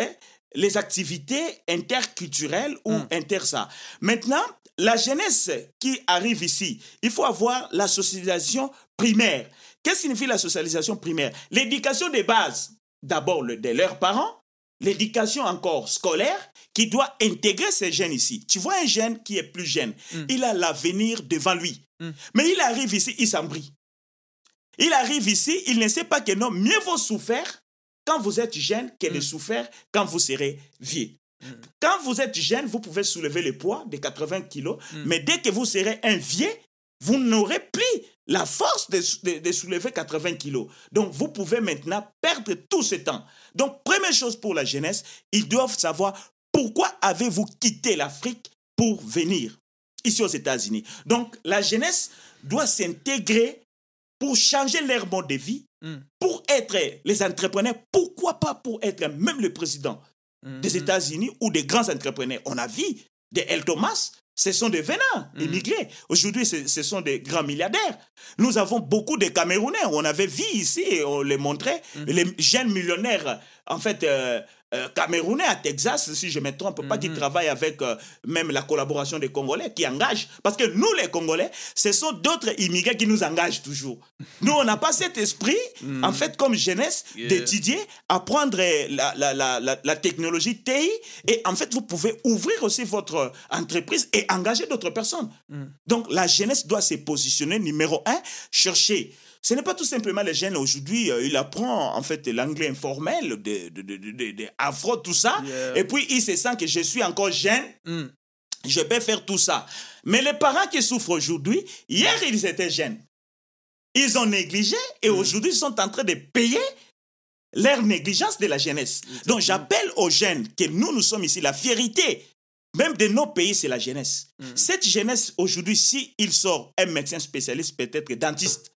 les activités interculturelles ou Mm. inter ça. Maintenant, la jeunesse qui arrive ici, il faut avoir la socialisation primaire. Qu'est-ce que signifie la socialisation primaire? L'éducation des bases, d'abord le- de leurs parents, l'éducation encore scolaire qui doit intégrer ces jeunes ici. Tu vois un jeune qui est plus jeune, il a l'avenir devant lui. Mm. Mais il arrive ici, il s'embrie. Il arrive ici, il ne sait pas que non, mieux vaut souffrir quand vous êtes jeune que de Mm. souffrir quand vous serez vieux. Quand vous êtes jeune, vous pouvez soulever le poids de 80 kilos, Mm. mais dès que vous serez un vieux, vous n'aurez plus la force de, de- de soulever 80 kilos. Donc, vous pouvez maintenant perdre tout ce temps. Donc, première chose pour la jeunesse, ils doivent savoir pourquoi avez-vous quitté l'Afrique pour venir ici aux États-Unis. Donc, la jeunesse doit s'intégrer pour changer leur mode de vie, Mm. pour être les entrepreneurs, pourquoi pas pour être même le président des Mhm. États-Unis ou des grands entrepreneurs? On a vu des El Thomas, ce sont des venants immigrés. Aujourd'hui, ce, sont des grands milliardaires. Nous avons beaucoup de Camerounais. On avait vu ici, et on les montrait, les jeunes millionnaires, en fait, euh, euh, Camerounais à Texas, si je ne me trompe pas, qui Mhm. travaillent avec euh, même la collaboration des Congolais, qui engagent. Parce que nous, les Congolais, ce sont d'autres immigrés qui nous engagent toujours. Nous, on n'a pas cet esprit, en fait, comme jeunesse, Mhm. Yeah. d'étudier, apprendre euh, la, la, la, la, la technologie TI. Et en fait, vous pouvez ouvrir aussi votre entreprise et engager d'autres personnes. Mhm. Donc, la jeunesse doit se positionner numéro un, chercher. Ce n'est pas tout simplement les jeunes aujourd'hui, euh, il apprend en fait l'anglais informel, de, de, de, de, de- afro, tout ça, Yeah. et puis il se sent que je suis encore jeune, Mm. je peux faire tout ça. Mais les parents qui souffrent aujourd'hui, hier ils étaient jeunes. Ils ont négligé et aujourd'hui ils sont en train de payer leur négligence de la jeunesse. Donc j'appelle aux jeunes que nous, nous sommes ici, la fierté, même de nos pays, c'est la jeunesse. Cette jeunesse, aujourd'hui, si il sort un médecin spécialiste, peut-être dentiste,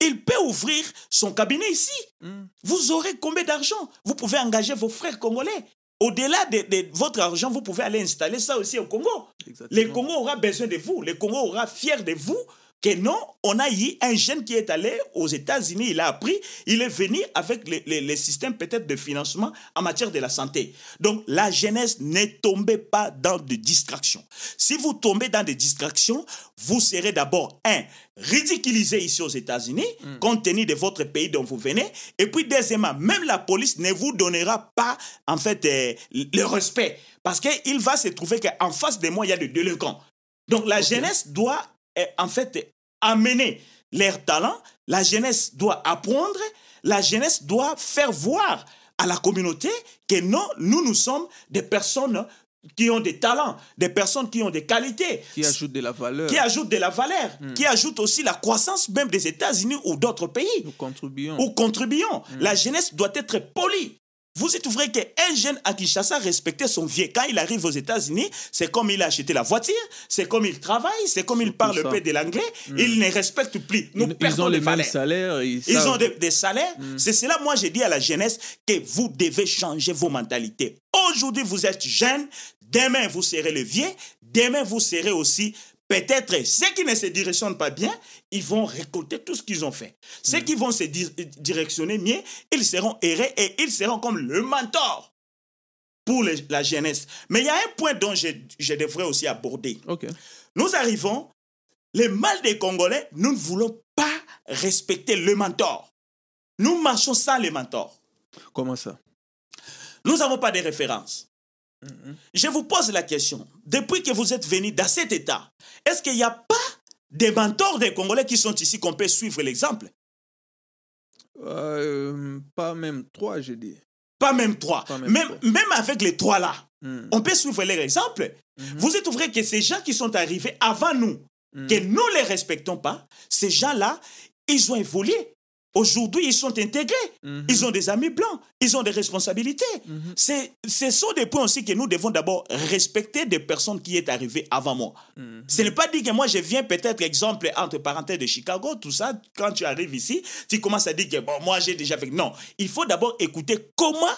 il peut ouvrir son cabinet ici. Mm. Vous aurez combien d'argent? Vous pouvez engager vos frères congolais. Au-delà de, de votre argent, vous pouvez aller installer ça aussi au Congo. Exactement. Le Congo aura besoin de vous. Le Congo aura fier de vous que non, on a eu un jeune qui est allé aux États-Unis, il a appris, il est venu avec les, les- les systèmes peut-être de financement en matière de la santé. Donc la jeunesse, ne tombez pas dans des distractions. Si vous tombez dans des distractions, vous serez d'abord, un, ridiculisé ici aux États-Unis, compte tenu de votre pays dont vous venez, et puis deuxièmement, même la police ne vous donnera pas, en fait, euh, le respect, parce qu'il va se trouver qu'en face de moi, il y a des délinquants. Donc la jeunesse doit en fait amener leur talent, la jeunesse doit apprendre, la jeunesse doit faire voir à la communauté que non, nous, nous sommes des personnes qui ont des talents, des personnes qui ont des qualités, Qui ajoute de la valeur. qui ajoutent de la valeur, qui ajoutent aussi la croissance même des États-Unis ou d'autres pays Nous contribuons. ou contribuons. La jeunesse doit être polie. Vous êtes vrai qu'un jeune à Kinshasa respectait son vieux. Quand il arrive aux États-Unis, c'est comme il a acheté la voiture, c'est comme il travaille, c'est comme il parle peu de l'anglais. Il ne respecte plus. Nous ils, ils perdons ont des les mêmes salaires. Ils, Ils ont des, des salaires. C'est cela, moi, j'ai dit à la jeunesse que vous devez changer vos mentalités. Aujourd'hui, vous êtes jeune. Demain, vous serez le vieux. Demain, vous serez aussi peut-être ceux qui ne se directionnent pas bien, ils vont récolter tout ce qu'ils ont fait. Ceux qui vont se di- directionner mieux, ils seront errés et ils seront comme le mentor pour les- la jeunesse. Mais il y a un point dont je, je devrais aussi aborder. Nous arrivons, le mal des Congolais, nous ne voulons pas respecter le mentor. Nous marchons sans le mentor. Comment ça? Nous n'avons pas de Je vous pose la question, depuis que vous êtes venu dans cet état, est-ce qu'il n'y a pas des mentors des Congolais qui sont ici qu'on peut suivre l'exemple? Euh, Pas même trois, je dis. Pas même trois. Pas même même, trois. même avec les trois là, Mm. on peut suivre leur exemple. Vous êtes vrai que ces gens qui sont arrivés avant nous, que nous ne les respectons pas, ces gens-là, ils ont évolué. Aujourd'hui, ils sont intégrés. Mhm. Ils ont des amis blancs. Ils ont des responsabilités. Mhm. C'est, ce sont des points aussi que nous devons d'abord respecter des personnes qui est arrivées avant moi. Mhm. Ce n'est pas dit que moi, je viens peut-être, exemple, entre parenthèses de Chicago, tout ça. Quand tu arrives ici, tu commences à dire que, bon, moi, j'ai déjà fait. Non. Il faut d'abord écouter comment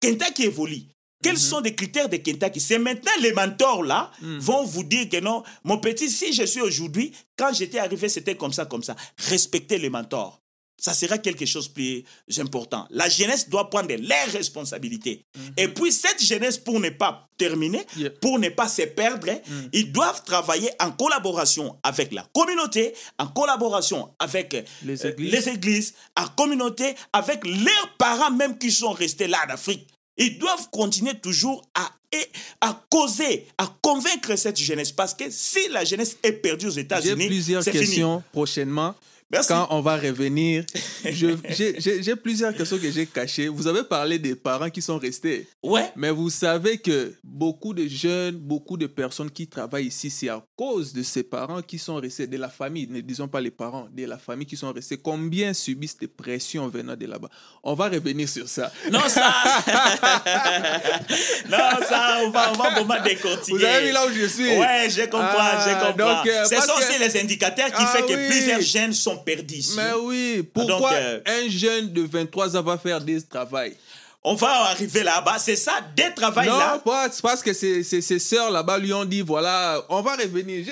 Kentucky évolue. Quels sont les critères de Kentucky? C'est maintenant les mentors là vont vous dire que non, mon petit, si je suis aujourd'hui, quand j'étais arrivé, c'était comme ça, comme ça. Respectez les mentors. Ça sera quelque chose de plus important. La jeunesse doit prendre leurs responsabilités. Et puis cette jeunesse, pour ne pas terminer, Yeah. pour ne pas se perdre, ils doivent travailler en collaboration avec la communauté, en collaboration avec Les euh, églises. les églises, en communauté, avec leurs parents même qui sont restés là en Afrique. Ils doivent continuer toujours à, à causer, à convaincre cette jeunesse. Parce que si la jeunesse est perdue aux J'ai États-Unis, plusieurs c'est fini. questions prochainement. Merci. Quand on va revenir, j'ai- plusieurs questions que j'ai cachées. Vous avez parlé des parents qui sont restés. Ouais, Mais vous savez que beaucoup de jeunes, beaucoup de personnes qui travaillent ici, c'est à cause de ces parents qui sont restés, de la famille, ne disons pas les parents, de la famille qui sont restés. Combien subissent des pressions venant de là-bas? On va revenir sur ça. non ça, non ça, on va, on va vraiment décortiquer. Vous avez vu là où je suis Ouais, je comprends, Ah, je comprends. donc, euh, que- aussi les indicateurs qui Ah font que oui. plusieurs jeunes sont perdus ici. Mais oui, pourquoi euh, un jeune de 23 ans va faire des travail on va arriver là-bas. C'est ça, des travail là. Non, c'est parce que ses, ses, sœurs là-bas lui ont dit voilà, on va revenir.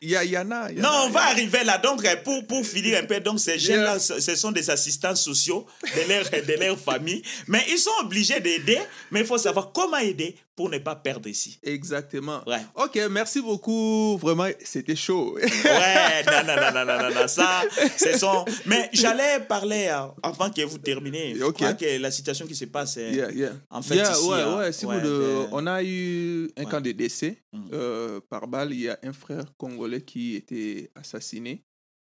Il y, y, en a. non, on va arriver là. Donc, pour, pour finir un peu, donc ces jeunes-là, ce sont des assistants sociaux de leur, de leur famille. Mais ils sont obligés d'aider, mais il faut savoir comment aider pour ne pas perdre ici. Exactement. Ouais. Ok, merci beaucoup. Vraiment, c'était chaud. ouais, non, non, non, non, non, non, ça, c'est son. Mais j'allais parler euh, avant que vous terminez. Je crois que la situation qui se passe, yeah, yeah. en fait, ici, ouais, euh, ouais, si vous de... on a eu un cas de décès mm. euh, par balle. Il y a un frère congolais qui était assassiné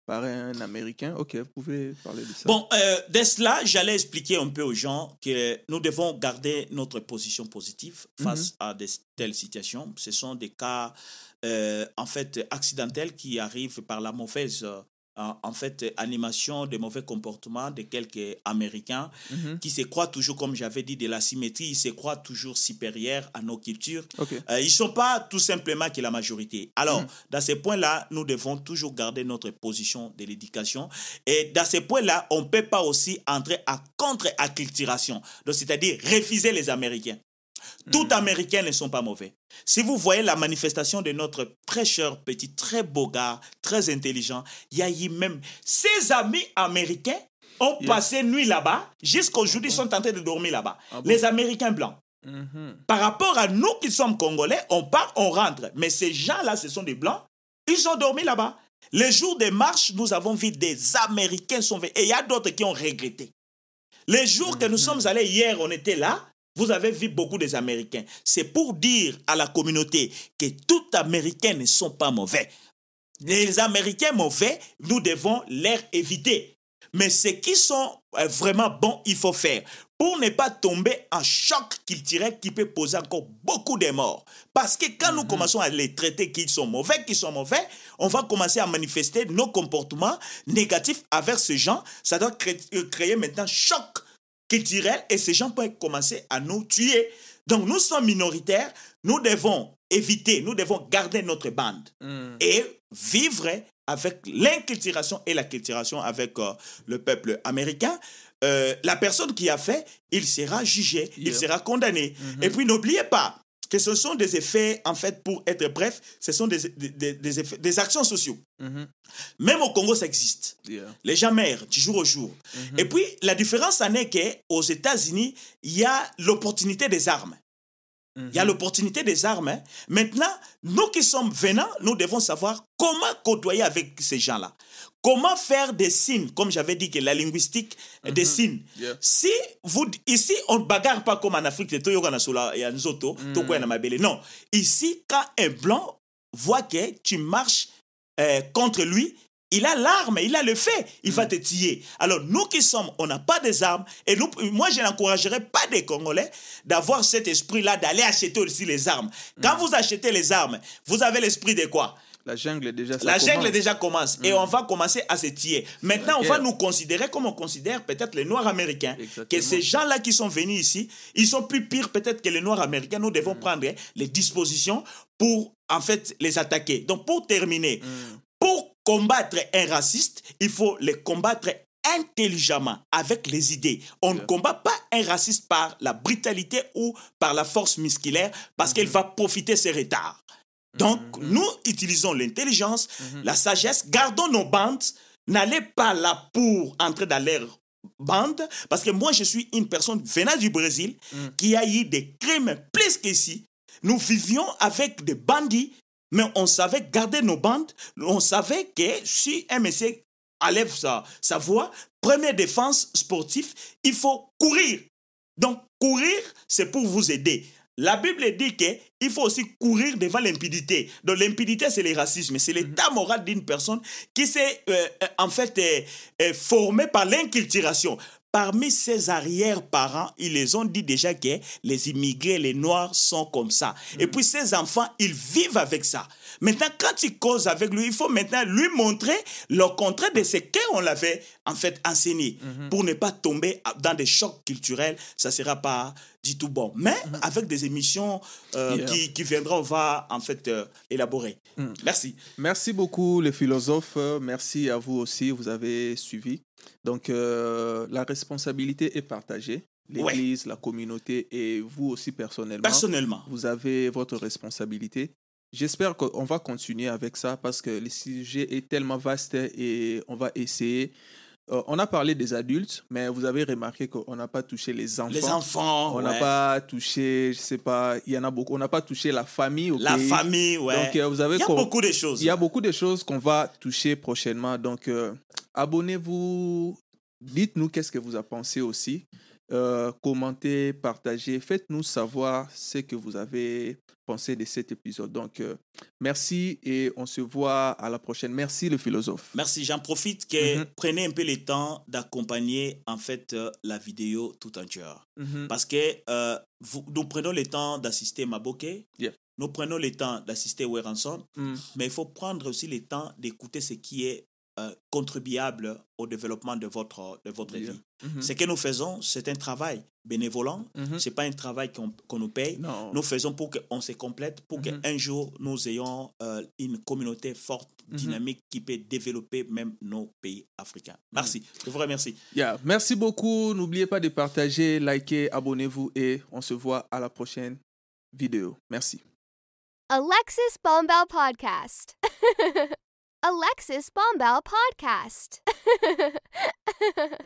par un Américain. Ok, vous pouvez parler de ça. Bon, euh, dès cela, j'allais expliquer un peu aux gens que nous devons garder notre position positive face mhm. à de telles situations. Ce sont des cas, euh, en fait, accidentels qui arrivent par la mauvaise en fait animation de mauvais comportements de quelques Américains mhm. qui se croient toujours, comme j'avais dit, de la symétrie, ils se croient toujours supérieurs à nos cultures. Euh, ils ne sont pas tout simplement que la majorité. Alors, mhm. dans ces points-là, nous devons toujours garder notre position de l'éducation. Et dans ces points-là, on ne peut pas aussi entrer à contre-acculturation, c'est-à-dire refuser les Américains. Tout. Américains ne sont pas mauvais. Si vous voyez la manifestation de notre très cher petit, très beau gars, très intelligent, il y a eu même ses amis américains ont passé nuit là-bas, jusqu'aujourd'hui, ils sont tentés de dormir là-bas. Ah Les Américains blancs. Mm-hmm. Par rapport à nous qui sommes Congolais, on part, on rentre. Mais ces gens-là, ce sont des Blancs, ils ont dormi là-bas. Les jours de marche, nous avons vu des Américains sont Et il y a d'autres qui ont regretté. Les jours que nous mm-hmm. sommes allés hier, on était là. Vous avez vu beaucoup des Américains. C'est pour dire à la communauté que tous Américains ne sont pas mauvais. Les Américains mauvais, nous devons les éviter. Mais ceux qui sont euh, vraiment bons, il faut faire pour ne pas tomber en choc culturel qui peut poser encore beaucoup de morts. Parce que quand nous mhm. commençons à les traiter qu'ils sont mauvais, qu'ils sont mauvais, on va commencer à manifester nos comportements négatifs avec ces gens. Ça doit créer, euh, créer maintenant choc culturel et ces gens peuvent commencer à nous tuer. Donc nous sommes minoritaires, nous devons éviter, nous devons garder notre bande hmm. et vivre avec l'inculturation et la culturation avec euh, le peuple américain. Euh, la personne qui a fait, il sera jugé, il sera condamné. Mm-hmm. Et puis n'oubliez pas, que ce sont des effets, en fait, pour être bref, ce sont des, des, des, effets, des actions sociaux. Mm-hmm. Même au Congo, ça existe. Les gens meurent du jour au jour. Mm-hmm. Et puis, la différence en est qu'aux États-Unis, il y a l'opportunité des armes. Il y a mm-hmm. l'opportunité des armes. Hein. Maintenant, nous qui sommes venants, nous devons savoir comment côtoyer avec ces gens-là. Comment faire des signes, comme j'avais dit que la linguistique des mhm. signes. Si vous, ici, on ne bagarre pas comme en Afrique, mm. non. Ici, quand un blanc voit que tu marches euh, contre lui, il a l'arme, il a le fait, il va mm. te tuer. Alors, nous qui sommes, on n'a pas des armes, et nous, moi, je n'encouragerais pas des Congolais d'avoir cet esprit-là, d'aller acheter aussi les armes. Quand mm. vous achetez les armes, vous avez l'esprit de quoi? La jungle déjà La jungle déjà commence et mm. on va commencer à se tirer. Maintenant, on va nous considérer comme on considère peut-être les Noirs américains. Que ces gens-là qui sont venus ici, ils sont plus pires peut-être que les Noirs américains. Nous devons mm. prendre les dispositions pour en fait les attaquer. Donc pour terminer, mm. pour combattre un raciste, il faut les combattre intelligemment avec les idées. On ne combat pas un raciste par la brutalité ou par la force musculaire parce mm-hmm. qu'il va profiter ses retards. Donc, nous utilisons l'intelligence, mhm. la sagesse, gardons nos bandes, n'allez pas là pour entrer dans leur bande, parce que moi, je suis une personne venant du Brésil mhm. qui a eu des crimes plus qu'ici. Nous vivions avec des bandits, mais on savait garder nos bandes, on savait que si un monsieur enlève sa, sa voix, première défense sportive, il faut courir. Donc, courir, c'est pour vous aider. La Bible dit qu'il faut aussi courir devant l'impudité. Donc l'impudité, c'est le racisme, c'est l'état mhm. moral d'une personne qui s'est euh, euh, en fait euh, formée par l'inculturation. Parmi ses arrière-parents, ils les ont dit déjà que les immigrés, les Noirs sont comme ça. Et mhm. puis ces enfants, ils vivent avec ça. Maintenant, quand il cause avec lui, il faut maintenant lui montrer le contraire de ce qu'on l'avait en fait enseigné mhm. pour ne pas tomber dans des chocs culturels. Ça ne sera pas du tout bon. Mais mhm. avec des émissions euh, qui, qui, viendront, on va en fait euh, élaborer. Mhm. Merci. Merci beaucoup les philosophes. Merci à vous aussi. Vous avez suivi. Donc, euh, la responsabilité est partagée. L'Église, la communauté et vous aussi personnellement. Personnellement. Vous avez votre responsabilité. J'espère qu'on va continuer avec ça parce que le sujet est tellement vaste et on va essayer. Euh, on a parlé des adultes, mais vous avez remarqué qu'on n'a pas touché les enfants. Les enfants, On n'a ouais. pas touché, je sais pas, il y en a beaucoup. On n'a pas touché la famille au La pays. famille, ouais. Donc, euh, vous avez Il y a beaucoup de choses. il y a beaucoup de choses qu'on va toucher prochainement. Donc, euh, abonnez-vous. Dites-nous qu'est-ce que vous en pensez aussi. Euh, commentez, partagez. Faites-nous savoir ce que vous avez pensé de cet épisode. Donc, euh, merci et on se voit à la prochaine. Merci, le philosophe. Merci, j'en profite que Mhm. prenez un peu le temps d'accompagner en fait euh, la vidéo tout entière. Mhm. Parce que vous- nous prenons le temps d'assister Maboke, Yeah. nous prenons le temps d'assister Weranson, Mm. mais il faut prendre aussi le temps d'écouter ce qui est euh, contribuable au développement de votre, de votre vie. Mhm. Ce que nous faisons, c'est un travail bénévolant, Mhm. c'est pas un travail qu'on qu'on nous paye. Non. Nous faisons pour qu'on se complète, pour Mhm. qu'un jour nous ayons euh, une communauté forte, Mhm. dynamique qui peut développer même nos pays africains. Merci, je vous remercie. Yeah. Merci beaucoup. N'oubliez pas de partager, liker, abonnez-vous et on se voit à la prochaine vidéo. Merci. Alexis Bombell Podcast. Alexis Bombal Podcast.